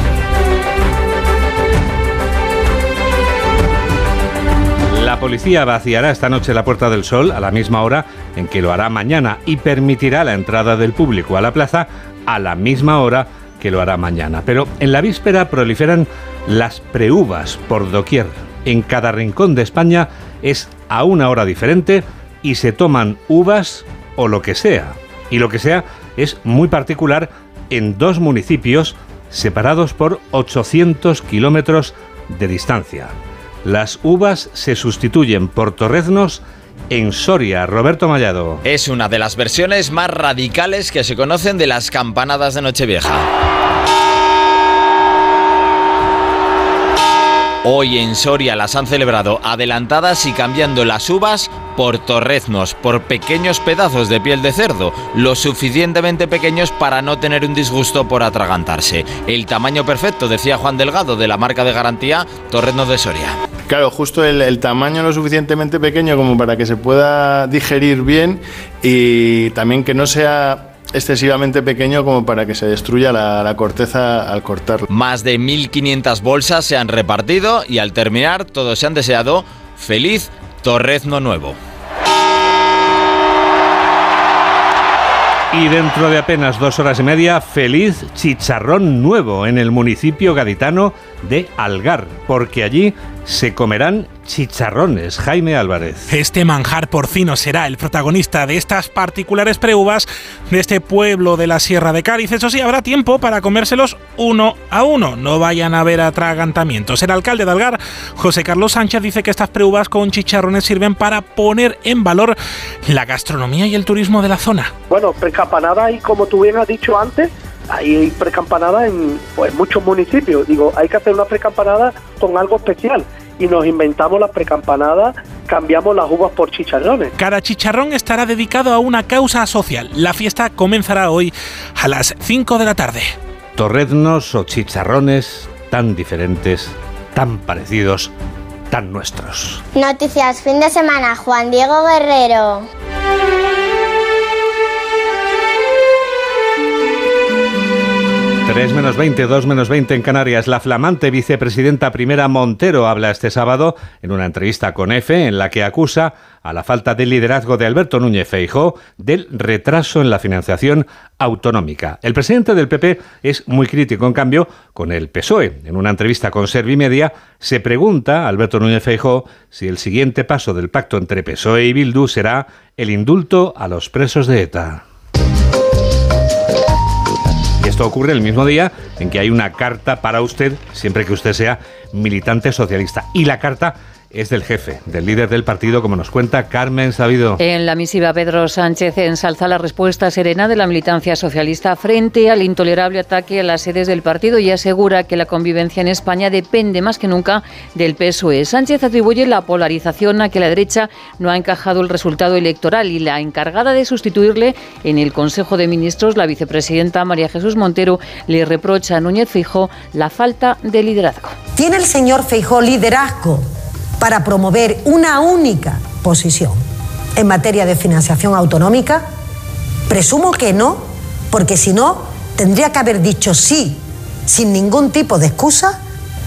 La policía vaciará esta noche la Puerta del Sol a la misma hora en que lo hará mañana y permitirá la entrada del público a la plaza a la misma hora que lo hará mañana. Pero en la víspera proliferan las preuvas por doquier. En cada rincón de España es a una hora diferente y se toman uvas o lo que sea. Y lo que sea es muy particular en dos municipios separados por 800 kilómetros de distancia. Las uvas se sustituyen por torreznos en Soria. Roberto Mallado. Es una de las versiones más radicales que se conocen de las campanadas de Nochevieja. Hoy en Soria las han celebrado adelantadas y cambiando las uvas por torreznos, por pequeños pedazos de piel de cerdo, lo suficientemente pequeños para no tener un disgusto por atragantarse. El tamaño perfecto, decía Juan Delgado, de la marca de garantía Torreznos de Soria. Claro, justo el, el, tamaño lo suficientemente pequeño como para que se pueda digerir bien y también que no sea excesivamente pequeño como para que se destruya la, la corteza al cortarlo. Más de 1.500 bolsas se han repartido y al terminar todos se han deseado feliz torrezno nuevo. Y dentro de apenas dos horas y media, feliz chicharrón nuevo en el municipio gaditano de Algar, porque allí se comerán chicharrones. Jaime Álvarez. Este manjar porcino será el protagonista de estas particulares preuvas de este pueblo de la Sierra de Cádiz. Eso sí, habrá tiempo para comérselos uno a uno. No vayan a haber atragantamientos. El alcalde de Algar, José Carlos Sánchez, dice que estas preuvas con chicharrones sirven para poner en valor la gastronomía y el turismo de la zona. Bueno, precampanada y como tú bien has dicho antes, hay precampanada en pues, muchos municipios. Digo, hay que hacer una precampanada con algo especial y nos inventamos las precampanadas, cambiamos las uvas por chicharrones. Cada chicharrón estará dedicado a una causa social. La fiesta comenzará hoy a las 5 de la tarde. Torreznos o chicharrones tan diferentes, tan parecidos, tan nuestros. Noticias fin de semana, Juan Diego Guerrero. 3 menos 20, 2 menos 20 en Canarias. La flamante vicepresidenta primera Montero habla este sábado en una entrevista con EFE en la que acusa a la falta de liderazgo de Alberto Núñez Feijó del retraso en la financiación autonómica. El presidente del PP es muy crítico, en cambio, con el PSOE. En una entrevista con Servimedia se pregunta a Alberto Núñez Feijó si el siguiente paso del pacto entre PSOE y Bildu será el indulto a los presos de ETA. Esto ocurre el mismo día en que hay una carta para usted, siempre que usted sea militante socialista. Y la carta es del jefe, del líder del partido, como nos cuenta Carmen Sabido. En la misiva, Pedro Sánchez ensalza la respuesta serena de la militancia socialista frente al intolerable ataque a las sedes del partido y asegura que la convivencia en España depende más que nunca del PSOE. Sánchez atribuye la polarización a que la derecha no ha encajado el resultado electoral y la encargada de sustituirle en el Consejo de Ministros, la vicepresidenta María Jesús Montero, le reprocha a Núñez Feijóo la falta de liderazgo. ¿Tiene el señor Feijóo liderazgo para promover una única posición en materia de financiación autonómica? Presumo que no, porque si no, tendría que haber dicho sí, sin ningún tipo de excusa,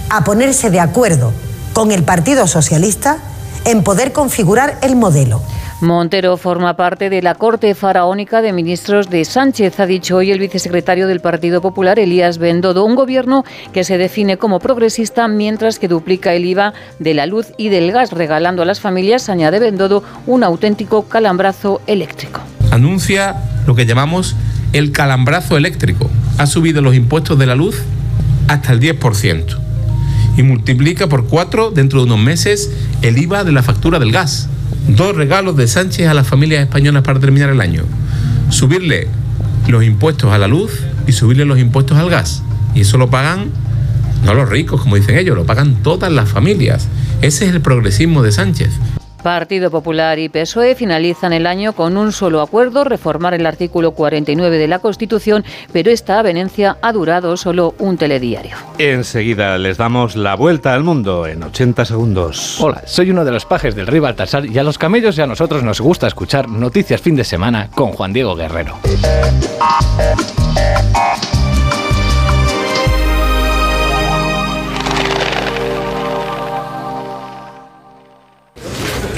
a ponerse de acuerdo con el Partido Socialista en poder configurar el modelo. Montero forma parte de la corte faraónica de ministros de Sánchez, ha dicho hoy el vicesecretario del Partido Popular, Elías Bendodo, un gobierno que se define como progresista mientras que duplica el IVA de la luz y del gas, regalando a las familias, añade Bendodo, un auténtico calambrazo eléctrico. Anuncia lo que llamamos el calambrazo eléctrico. Ha subido los impuestos de la luz hasta el 10% y multiplica por cuatro dentro de unos meses el IVA de la factura del gas. Dos regalos de Sánchez a las familias españolas para terminar el año. Subirle los impuestos a la luz y subirle los impuestos al gas. Y eso lo pagan no los ricos, como dicen ellos, lo pagan todas las familias. Ese es el progresismo de Sánchez. Partido Popular y PSOE finalizan el año con un solo acuerdo, reformar el artículo 49 de la Constitución, pero esta avenencia ha durado solo un telediario. Enseguida les damos la vuelta al mundo en 80 segundos. Hola, soy uno de los pajes del rey Baltasar y a los camellos y a nosotros nos gusta escuchar noticias fin de semana con Juan Diego Guerrero.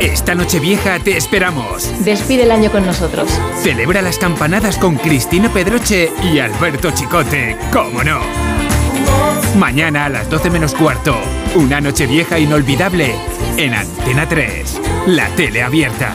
Esta noche vieja te esperamos. Despide el año con nosotros. Celebra las campanadas con Cristina Pedroche y Alberto Chicote, ¿cómo no? Mañana a las 12 menos cuarto, una noche vieja inolvidable en Antena 3, la tele abierta.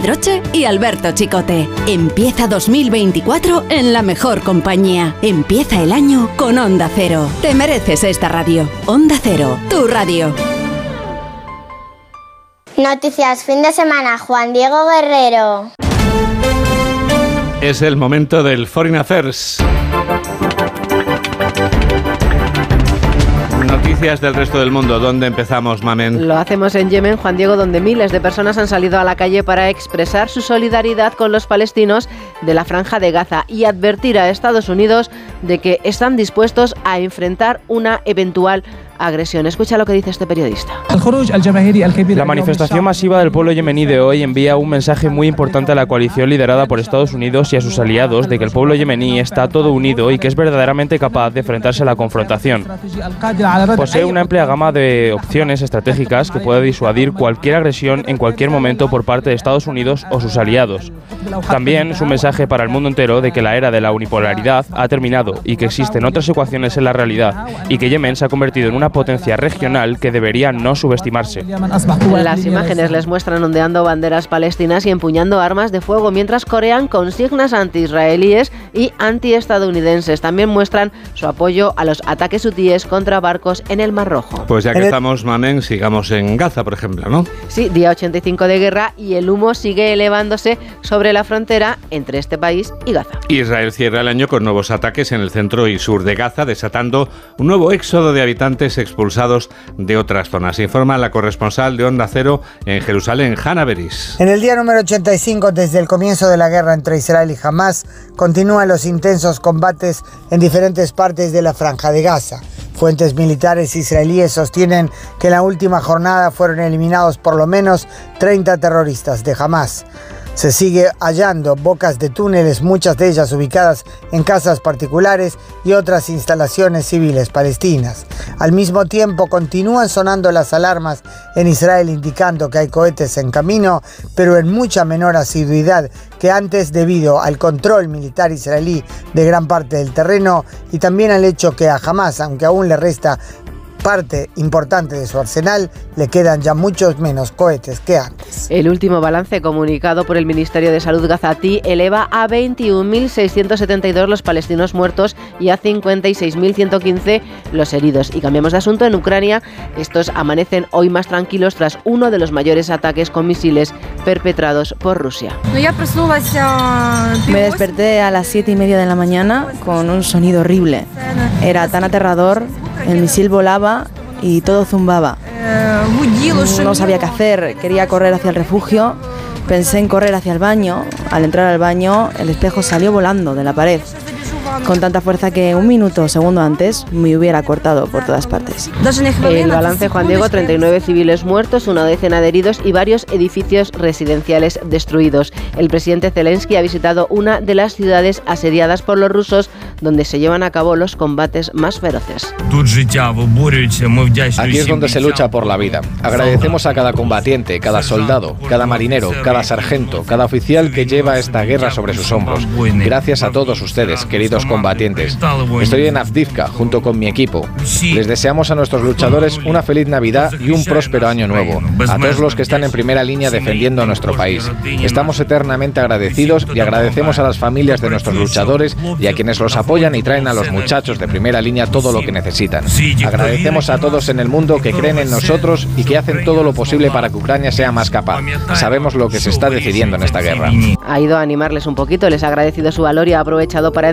Pedroche y Alberto Chicote. Empieza 2024 en la mejor compañía. Empieza el año con Onda Cero. Te mereces esta radio. Onda Cero, tu radio. Noticias fin de semana, Juan Diego Guerrero. Es el momento del Foreign Affairs. Noticias del resto del mundo. ¿Dónde empezamos, Mamen? Lo hacemos en Yemen, Juan Diego, donde miles de personas han salido a la calle para expresar su solidaridad con los palestinos de la franja de Gaza y advertir a Estados Unidos de que están dispuestos a enfrentar una eventual agresión. Escucha lo que dice este periodista. La manifestación masiva del pueblo yemení de hoy envía un mensaje muy importante a la coalición liderada por Estados Unidos y a sus aliados de que el pueblo yemení está todo unido y que es verdaderamente capaz de enfrentarse a la confrontación. Posee una amplia gama de opciones estratégicas que puede disuadir cualquier agresión en cualquier momento por parte de Estados Unidos o sus aliados. También es un mensaje para el mundo entero de que la era de la unipolaridad ha terminado y que existen otras ecuaciones en la realidad y que Yemen se ha convertido en una potencia regional que debería no subestimarse. Las imágenes les muestran ondeando banderas palestinas y empuñando armas de fuego mientras corean consignas anti-israelíes y anti-estadounidenses. También muestran su apoyo a los ataques hutíes contra barcos en el Mar Rojo. Pues ya que estamos, Mamen, sigamos en Gaza, por ejemplo, ¿no? Sí, día 85 de guerra y el humo sigue elevándose sobre la frontera entre este país y Gaza. Israel cierra el año con nuevos ataques en el centro y sur de Gaza, desatando un nuevo éxodo de habitantes expulsados de otras zonas. Informa la corresponsal de Onda Cero en Jerusalén, Hanna Beris. En el día número 85, desde el comienzo de la guerra entre Israel y Hamas, continúan los intensos combates en diferentes partes de la franja de Gaza. Fuentes militares israelíes sostienen que en la última jornada fueron eliminados por lo menos 30 terroristas de Hamas. Se sigue hallando bocas de túneles, muchas de ellas ubicadas en casas particulares y otras instalaciones civiles palestinas. Al mismo tiempo continúan sonando las alarmas en Israel indicando que hay cohetes en camino, pero en mucha menor asiduidad que antes debido al control militar israelí de gran parte del terreno y también al hecho que a Hamas, aunque aún le resta parte importante de su arsenal, le quedan ya muchos menos cohetes que antes. El último balance comunicado por el Ministerio de Salud gazatí eleva a 21.672 los palestinos muertos y a 56.115 los heridos. Y cambiamos de asunto en Ucrania. Estos amanecen hoy más tranquilos tras uno de los mayores ataques con misiles perpetrados por Rusia. Me desperté a las 7 y media de la mañana con un sonido horrible. Era tan aterrador, el misil volaba y todo zumbaba. No sabía qué hacer, quería correr hacia el refugio, pensé en correr hacia el baño. Al entrar al baño, el espejo salió volando de la pared con tanta fuerza que un minuto o segundo antes me hubiera cortado por todas partes. El balance, Juan Diego, 39 civiles muertos, una decena de heridos y varios edificios residenciales destruidos. El presidente Zelensky ha visitado una de las ciudades asediadas por los rusos donde se llevan a cabo los combates más feroces. Aquí es donde se lucha por la vida. Agradecemos a cada combatiente, cada soldado, cada marinero, cada sargento, cada oficial que lleva esta guerra sobre sus hombros. Gracias a todos ustedes, queridos combatientes. Estoy en Avdivka junto con mi equipo. Les deseamos a nuestros luchadores una feliz Navidad y un próspero año nuevo. A todos los que están en primera línea defendiendo a nuestro país. Estamos eternamente agradecidos y agradecemos a las familias de nuestros luchadores y a quienes los apoyan y traen a los muchachos de primera línea todo lo que necesitan. Agradecemos a todos en el mundo que creen en nosotros y que hacen todo lo posible para que Ucrania sea más capaz. Sabemos lo que se está decidiendo en esta guerra. Ha ido a animarles un poquito, les ha agradecido su valor y ha aprovechado para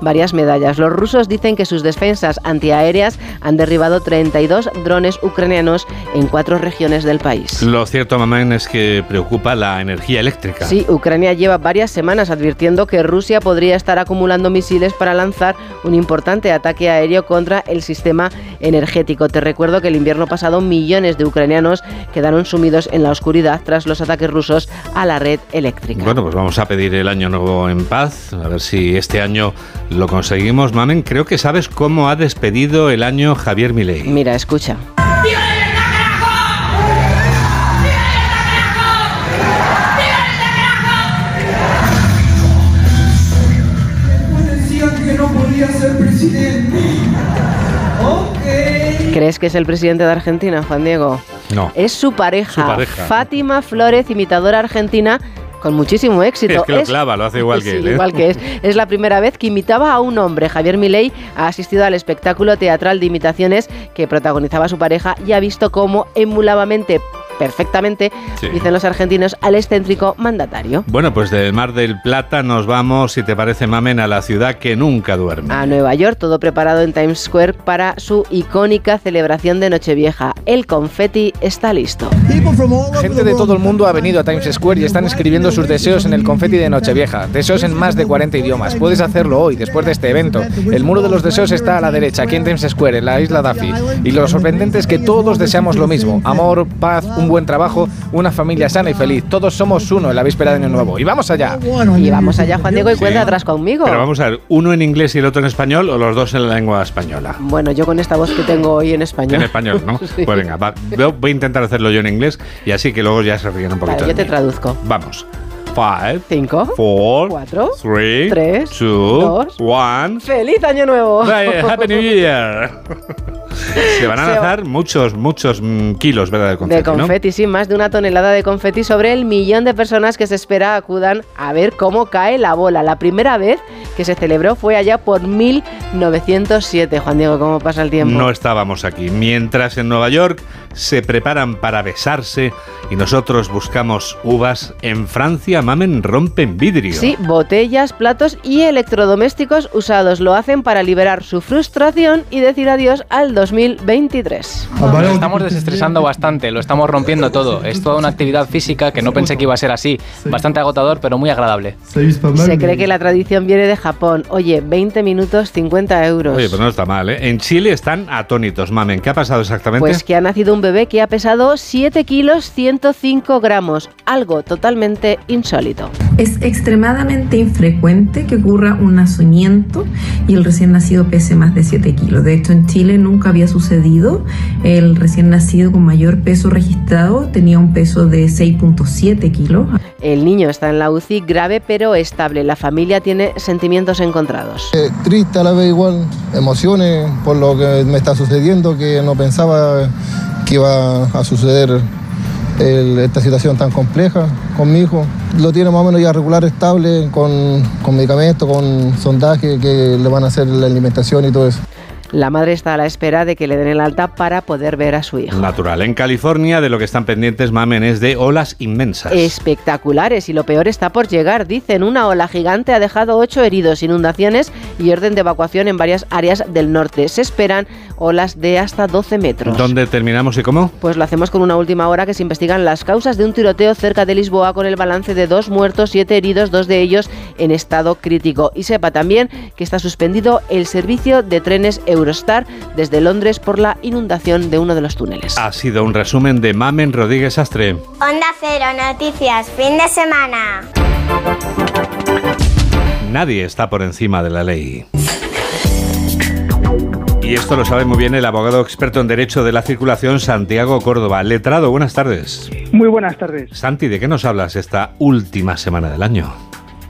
varias medallas. Los rusos dicen que sus defensas antiaéreas han derribado 32 drones ucranianos en cuatro regiones del país. Lo cierto, Mamán, es que preocupa la energía eléctrica. Sí, Ucrania lleva varias semanas advirtiendo que Rusia podría estar acumulando misiles para lanzar un importante ataque aéreo contra el sistema energético. Te recuerdo que el invierno pasado millones de ucranianos quedaron sumidos en la oscuridad tras los ataques rusos a la red eléctrica. Bueno, pues vamos a pedir el año nuevo en paz, a ver si este año lo conseguimos. Mamen, creo que sabes cómo ha despedido el año Javier Milei. Mira, escucha. ¿Crees que es el presidente de Argentina, Juan Diego? No. Es su pareja, Su pareja. Fátima Flores, imitadora argentina, con muchísimo éxito. Es que lo clava, lo hace igual que Sí, él. ¿eh? igual que es. Es la primera vez que imitaba a un hombre. Javier Milei ha asistido al espectáculo teatral de imitaciones que protagonizaba su pareja y ha visto cómo emuladamente perfectamente, Sí. dicen los argentinos, al excéntrico mandatario. Bueno, pues del Mar del Plata nos vamos, si te parece, Mamen, a la ciudad que nunca duerme. A Nueva York, todo preparado en Times Square para su icónica celebración de Nochevieja. El confeti está listo. Gente de todo el mundo ha venido a Times Square y están escribiendo sus deseos en el confeti de Nochevieja. Deseos en más de 40 idiomas. Puedes hacerlo hoy, después de este evento. El muro de los deseos está a la derecha, aquí en Times Square, en la isla Duffy. Y lo sorprendente es que todos deseamos lo mismo. Amor, paz, un buen trabajo, una familia sana y feliz. Todos somos uno en la víspera de Año Nuevo. Y vamos allá. Y vamos allá, Juan Diego, y cuenta atrás conmigo. Pero vamos a ver, ¿uno en inglés y el otro en español o los dos en la lengua española? Bueno, yo con esta voz que tengo hoy en español. En español, ¿no? Sí. Pues venga, va, voy a intentar hacerlo yo en inglés y así que luego ya se ríen un poquito. Vale, yo te mí. traduzco. Vamos. Five, Cinco, four, cuatro, three, tres, two, dos. one. ¡Feliz Año Nuevo! Happy New Year. Se van a Se- lanzar muchos, muchos mm, kilos, ¿verdad? De confeti, de confeti, sí, más de una tonelada de confeti sobre el millón de personas que se espera acudan a ver cómo cae la bola. La primera vez que se celebró fue allá por 1907. Juan Diego, ¿cómo pasa el tiempo? No estábamos aquí. Mientras en Nueva York se preparan para besarse y nosotros buscamos uvas, en Francia mamen rompen vidrio. Sí, botellas, platos y electrodomésticos usados lo hacen para liberar su frustración y decir adiós al 2023. Nos estamos desestresando bastante, lo estamos rompiendo todo. Es toda una actividad física que no pensé que iba a ser así. Bastante agotador, pero muy agradable. Se cree que la tradición viene de Japón. Oye, 20 minutos, 50 euros. Oye, pues no está mal, ¿eh? En Chile están atónitos, mamen. ¿Qué ha pasado exactamente? Pues que ha nacido un bebé que ha pesado 7 kilos 105 gramos, algo totalmente insólito. Es extremadamente infrecuente que ocurra un nacimiento y el recién nacido pese más de 7 kilos. De hecho, en Chile nunca había sucedido. El recién nacido con mayor peso registrado tenía un peso de 6.7 kilos. El niño está en la UCI grave pero estable. La familia tiene sentimientos encontrados. Eh, triste a la vez igual, emociones por lo que me está sucediendo, que no pensaba que iba a suceder esta situación tan compleja con mi hijo. Lo tiene más o menos ya regular, estable, con, con medicamentos, con sondaje que le van a hacer la alimentación y todo eso. La madre está a la espera de que le den el alta para poder ver a su hijo. Natural. En California, de lo que están pendientes, mamen, es de olas inmensas. Espectaculares y lo peor está por llegar. Dicen, una ola gigante ha dejado ocho heridos, inundaciones y orden de evacuación en varias áreas del norte. Se esperan olas de hasta 12 metros. ¿Dónde terminamos y cómo? Pues lo hacemos con una última hora que se investigan las causas de un tiroteo cerca de Lisboa con el balance de dos muertos, siete heridos, dos de ellos en estado crítico. Y sepa también que está suspendido el servicio de trenes Eurostar desde Londres por la inundación de uno de los túneles. Ha sido un resumen de Mamen Rodríguez Astre. Onda Cero Noticias, fin de semana. Nadie está por encima de la ley. Y esto lo sabe muy bien el abogado experto en Derecho de la Circulación, Santiago Córdoba. Letrado, buenas tardes. Muy buenas tardes. Santi, ¿de qué nos hablas esta última semana del año?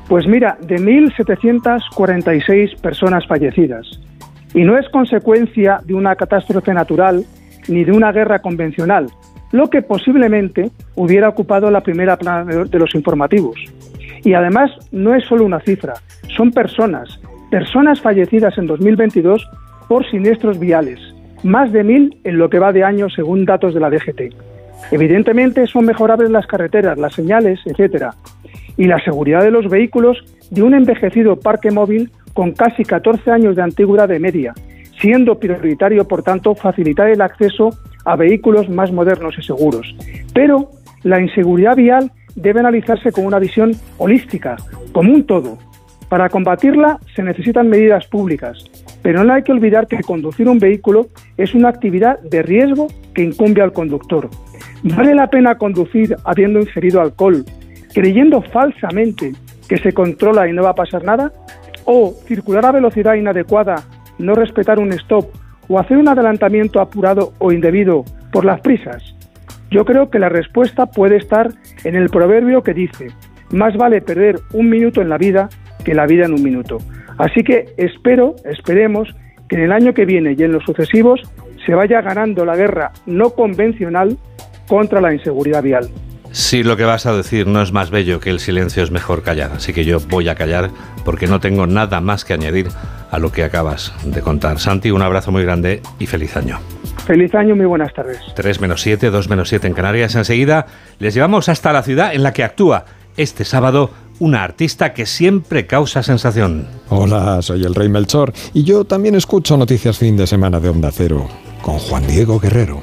Pues mira, de 1.746 personas fallecidas. Y no es consecuencia de una catástrofe natural ni de una guerra convencional, lo que posiblemente hubiera ocupado la primera plana de los informativos. Y además no es solo una cifra, son personas, personas fallecidas en 2022 por siniestros viales, más de mil en lo que va de año según datos de la DGT. Evidentemente son mejorables las carreteras, las señales, etcétera, y la seguridad de los vehículos de un envejecido parque móvil con casi 14 años de antigüedad de media, siendo prioritario, por tanto, facilitar el acceso a vehículos más modernos y seguros. Pero la inseguridad vial debe analizarse con una visión holística, como un todo. Para combatirla se necesitan medidas públicas, pero no hay que olvidar que conducir un vehículo es una actividad de riesgo que incumbe al conductor. ¿Vale la pena conducir habiendo ingerido alcohol, creyendo falsamente que se controla y no va a pasar nada? ¿O circular a velocidad inadecuada, no respetar un stop o hacer un adelantamiento apurado o indebido por las prisas? Yo creo que la respuesta puede estar en el proverbio que dice, más vale perder un minuto en la vida que la vida en un minuto. Así que espero, esperemos, que en el año que viene y en los sucesivos se vaya ganando la guerra no convencional contra la inseguridad vial. Si lo que vas a decir no es más bello que el silencio es mejor callar, así que yo voy a callar porque no tengo nada más que añadir a lo que acabas de contar. Santi, un abrazo muy grande y feliz año. Feliz año, muy buenas tardes. 3 menos 7, 2 menos 7 en Canarias. Enseguida les llevamos hasta la ciudad en la que actúa este sábado una artista que siempre causa sensación. Hola, soy el Rey Melchor y yo también escucho noticias fin de semana de Onda Cero con Juan Diego Guerrero.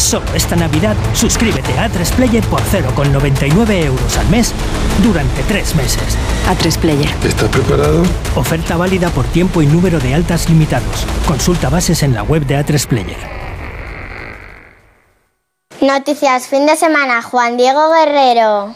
Solo esta Navidad suscríbete a A3Player por 0,99 euros al mes durante tres meses. A3 Player. ¿Estás preparado? Oferta válida por tiempo y número de altas limitados. Consulta bases en la web de A3 Player. Noticias fin de semana, Juan Diego Guerrero.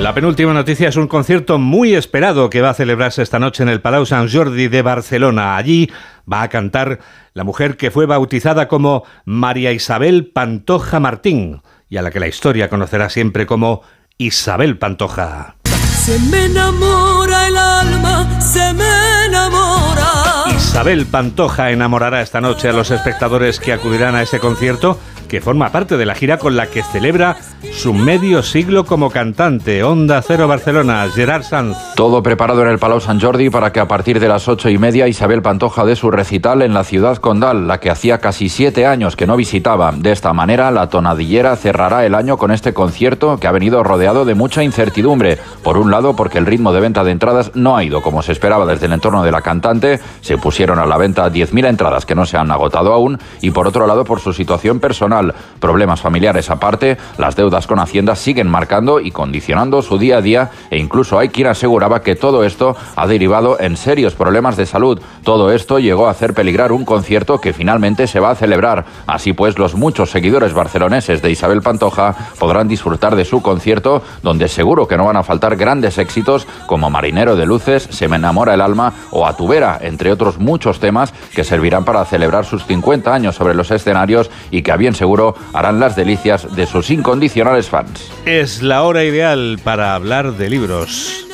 La penúltima noticia es un concierto muy esperado que va a celebrarse esta noche en el Palau Sant Jordi de Barcelona. Allí va a cantar la mujer que fue bautizada como María Isabel Pantoja Martín y a la que la historia conocerá siempre como Isabel Pantoja. Se me enamora el alma, se me enamora. Isabel Pantoja enamorará esta noche a los espectadores que acudirán a ese concierto que forma parte de la gira con la que celebra su medio siglo como cantante. Onda Cero Barcelona, Gerard Sanz. Todo preparado en el Palau Sant Jordi para que a partir de las ocho y media Isabel Pantoja dé su recital en la ciudad condal, la que hacía casi siete años que no visitaba. De esta manera, la tonadillera cerrará el año con este concierto que ha venido rodeado de mucha incertidumbre. Por un lado, porque el ritmo de venta de entradas no ha ido como se esperaba desde el entorno de la cantante, se pusieron a la venta 10.000 entradas que no se han agotado aún, y por otro lado, por su situación personal. Problemas familiares aparte, las deudas con Hacienda siguen marcando y condicionando su día a día e incluso hay quien aseguraba que todo esto ha derivado en serios problemas de salud. Todo esto llegó a hacer peligrar un concierto que finalmente se va a celebrar. Así pues, los muchos seguidores barceloneses de Isabel Pantoja podrán disfrutar de su concierto, donde seguro que no van a faltar grandes éxitos como Marinero de Luces, Se me enamora el alma o Atubera, entre otros muchos temas que servirán para celebrar sus 50 años sobre los escenarios y que a bien seguro harán las delicias de sus incondicionales fans. Es la hora ideal para hablar de libros.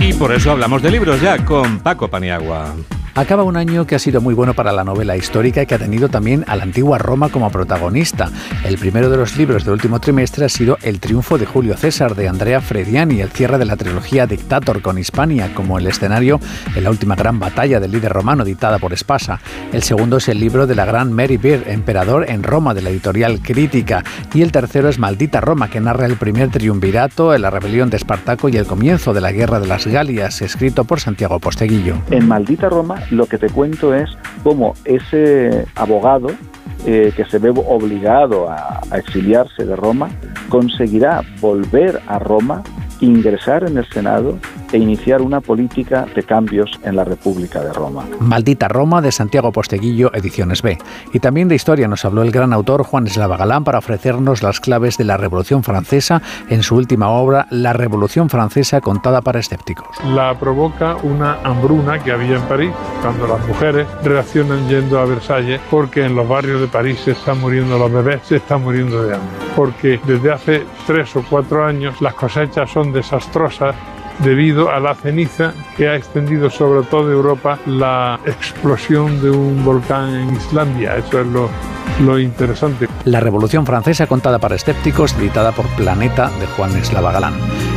Y por eso hablamos de libros ya con Paco Paniagua. Acaba un año que ha sido muy bueno para la novela histórica y que ha tenido también a la antigua Roma como protagonista. El primero de los libros del último trimestre ha sido El triunfo de Julio César de Andrea Frediani, el cierre de la trilogía Dictator con Hispania como el escenario en la última gran batalla del líder romano dictada por Espasa. El segundo es el libro de la gran Mary Beard, Emperador en Roma de la editorial Crítica. Y el tercero es Maldita Roma, que narra el primer triunvirato, la rebelión de Espartaco y el comienzo de la Guerra de las Galias, escrito por Santiago Posteguillo. En Maldita Roma lo que te cuento es cómo ese abogado eh, que se ve obligado a, a exiliarse de Roma conseguirá volver a Roma, ingresar en el Senado e iniciar una política de cambios en la República de Roma. Maldita Roma de Santiago Posteguillo, Ediciones B. Y también de historia nos habló el gran autor Juan Eslava Galán para ofrecernos las claves de la Revolución Francesa en su última obra, La Revolución Francesa contada para escépticos. La provoca una hambruna que había en París, cuando las mujeres reaccionan yendo a Versalles porque en los barrios de París se están muriendo los bebés, se están muriendo de hambre. Porque desde hace tres o cuatro años las cosechas son desastrosas debido a la ceniza que ha extendido sobre toda Europa la explosión de un volcán en Islandia. Eso es lo, lo interesante. La Revolución Francesa contada para escépticos, editada por Planeta de Juan Eslava Galán.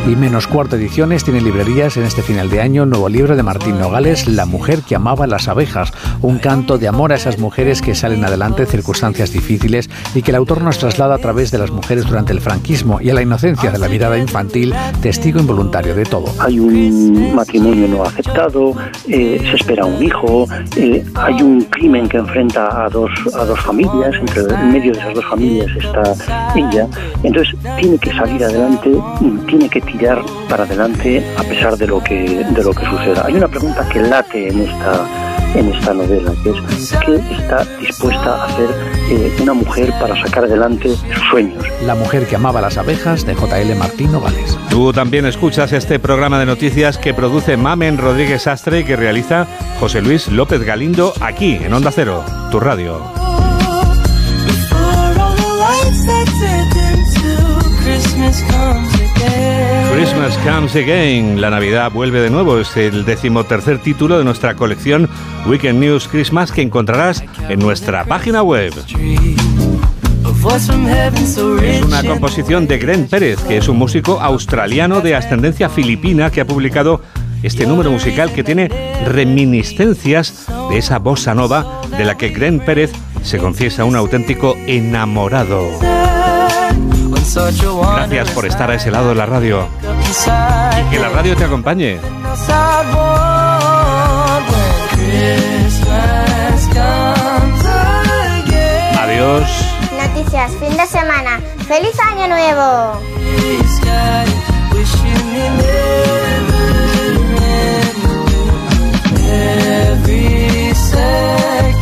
Y menos cuarto ediciones tiene librerías en este final de año. Nuevo libro de Martín Nogales, La mujer que amaba las abejas, un canto de amor a esas mujeres que salen adelante en circunstancias difíciles y que el autor nos traslada a través de las mujeres durante el franquismo y a la inocencia de la mirada infantil, testigo involuntario de todo. Hay un matrimonio no aceptado, eh, se espera un hijo, eh, hay un crimen que enfrenta a dos, a dos familias, entre, en medio de esas dos familias está ella, entonces tiene que salir adelante, tiene que tirar para adelante a pesar de lo que, de lo que suceda. Hay una pregunta que late en esta en esta novela, que es qué está dispuesta a hacer eh, una mujer para sacar adelante sus sueños. La mujer que amaba las abejas de J.L. Martín Nogales. Tú también escuchas este programa de noticias que produce Mamen Rodríguez Astre y que realiza José Luis López Galindo aquí en Onda Cero, tu radio. Christmas Comes Again. La Navidad vuelve de nuevo. Es el decimotercer título de nuestra colección Weekend News Christmas que encontrarás en nuestra página web. Es una composición de Gren Pérez, que es un músico australiano de ascendencia filipina que ha publicado este número musical que tiene reminiscencias de esa bossa nova de la que Gren Pérez se confiesa un auténtico enamorado. Gracias por estar a ese lado de la radio. Y que la radio te acompañe. Adiós. Noticias, fin de semana. ¡Feliz año nuevo! every second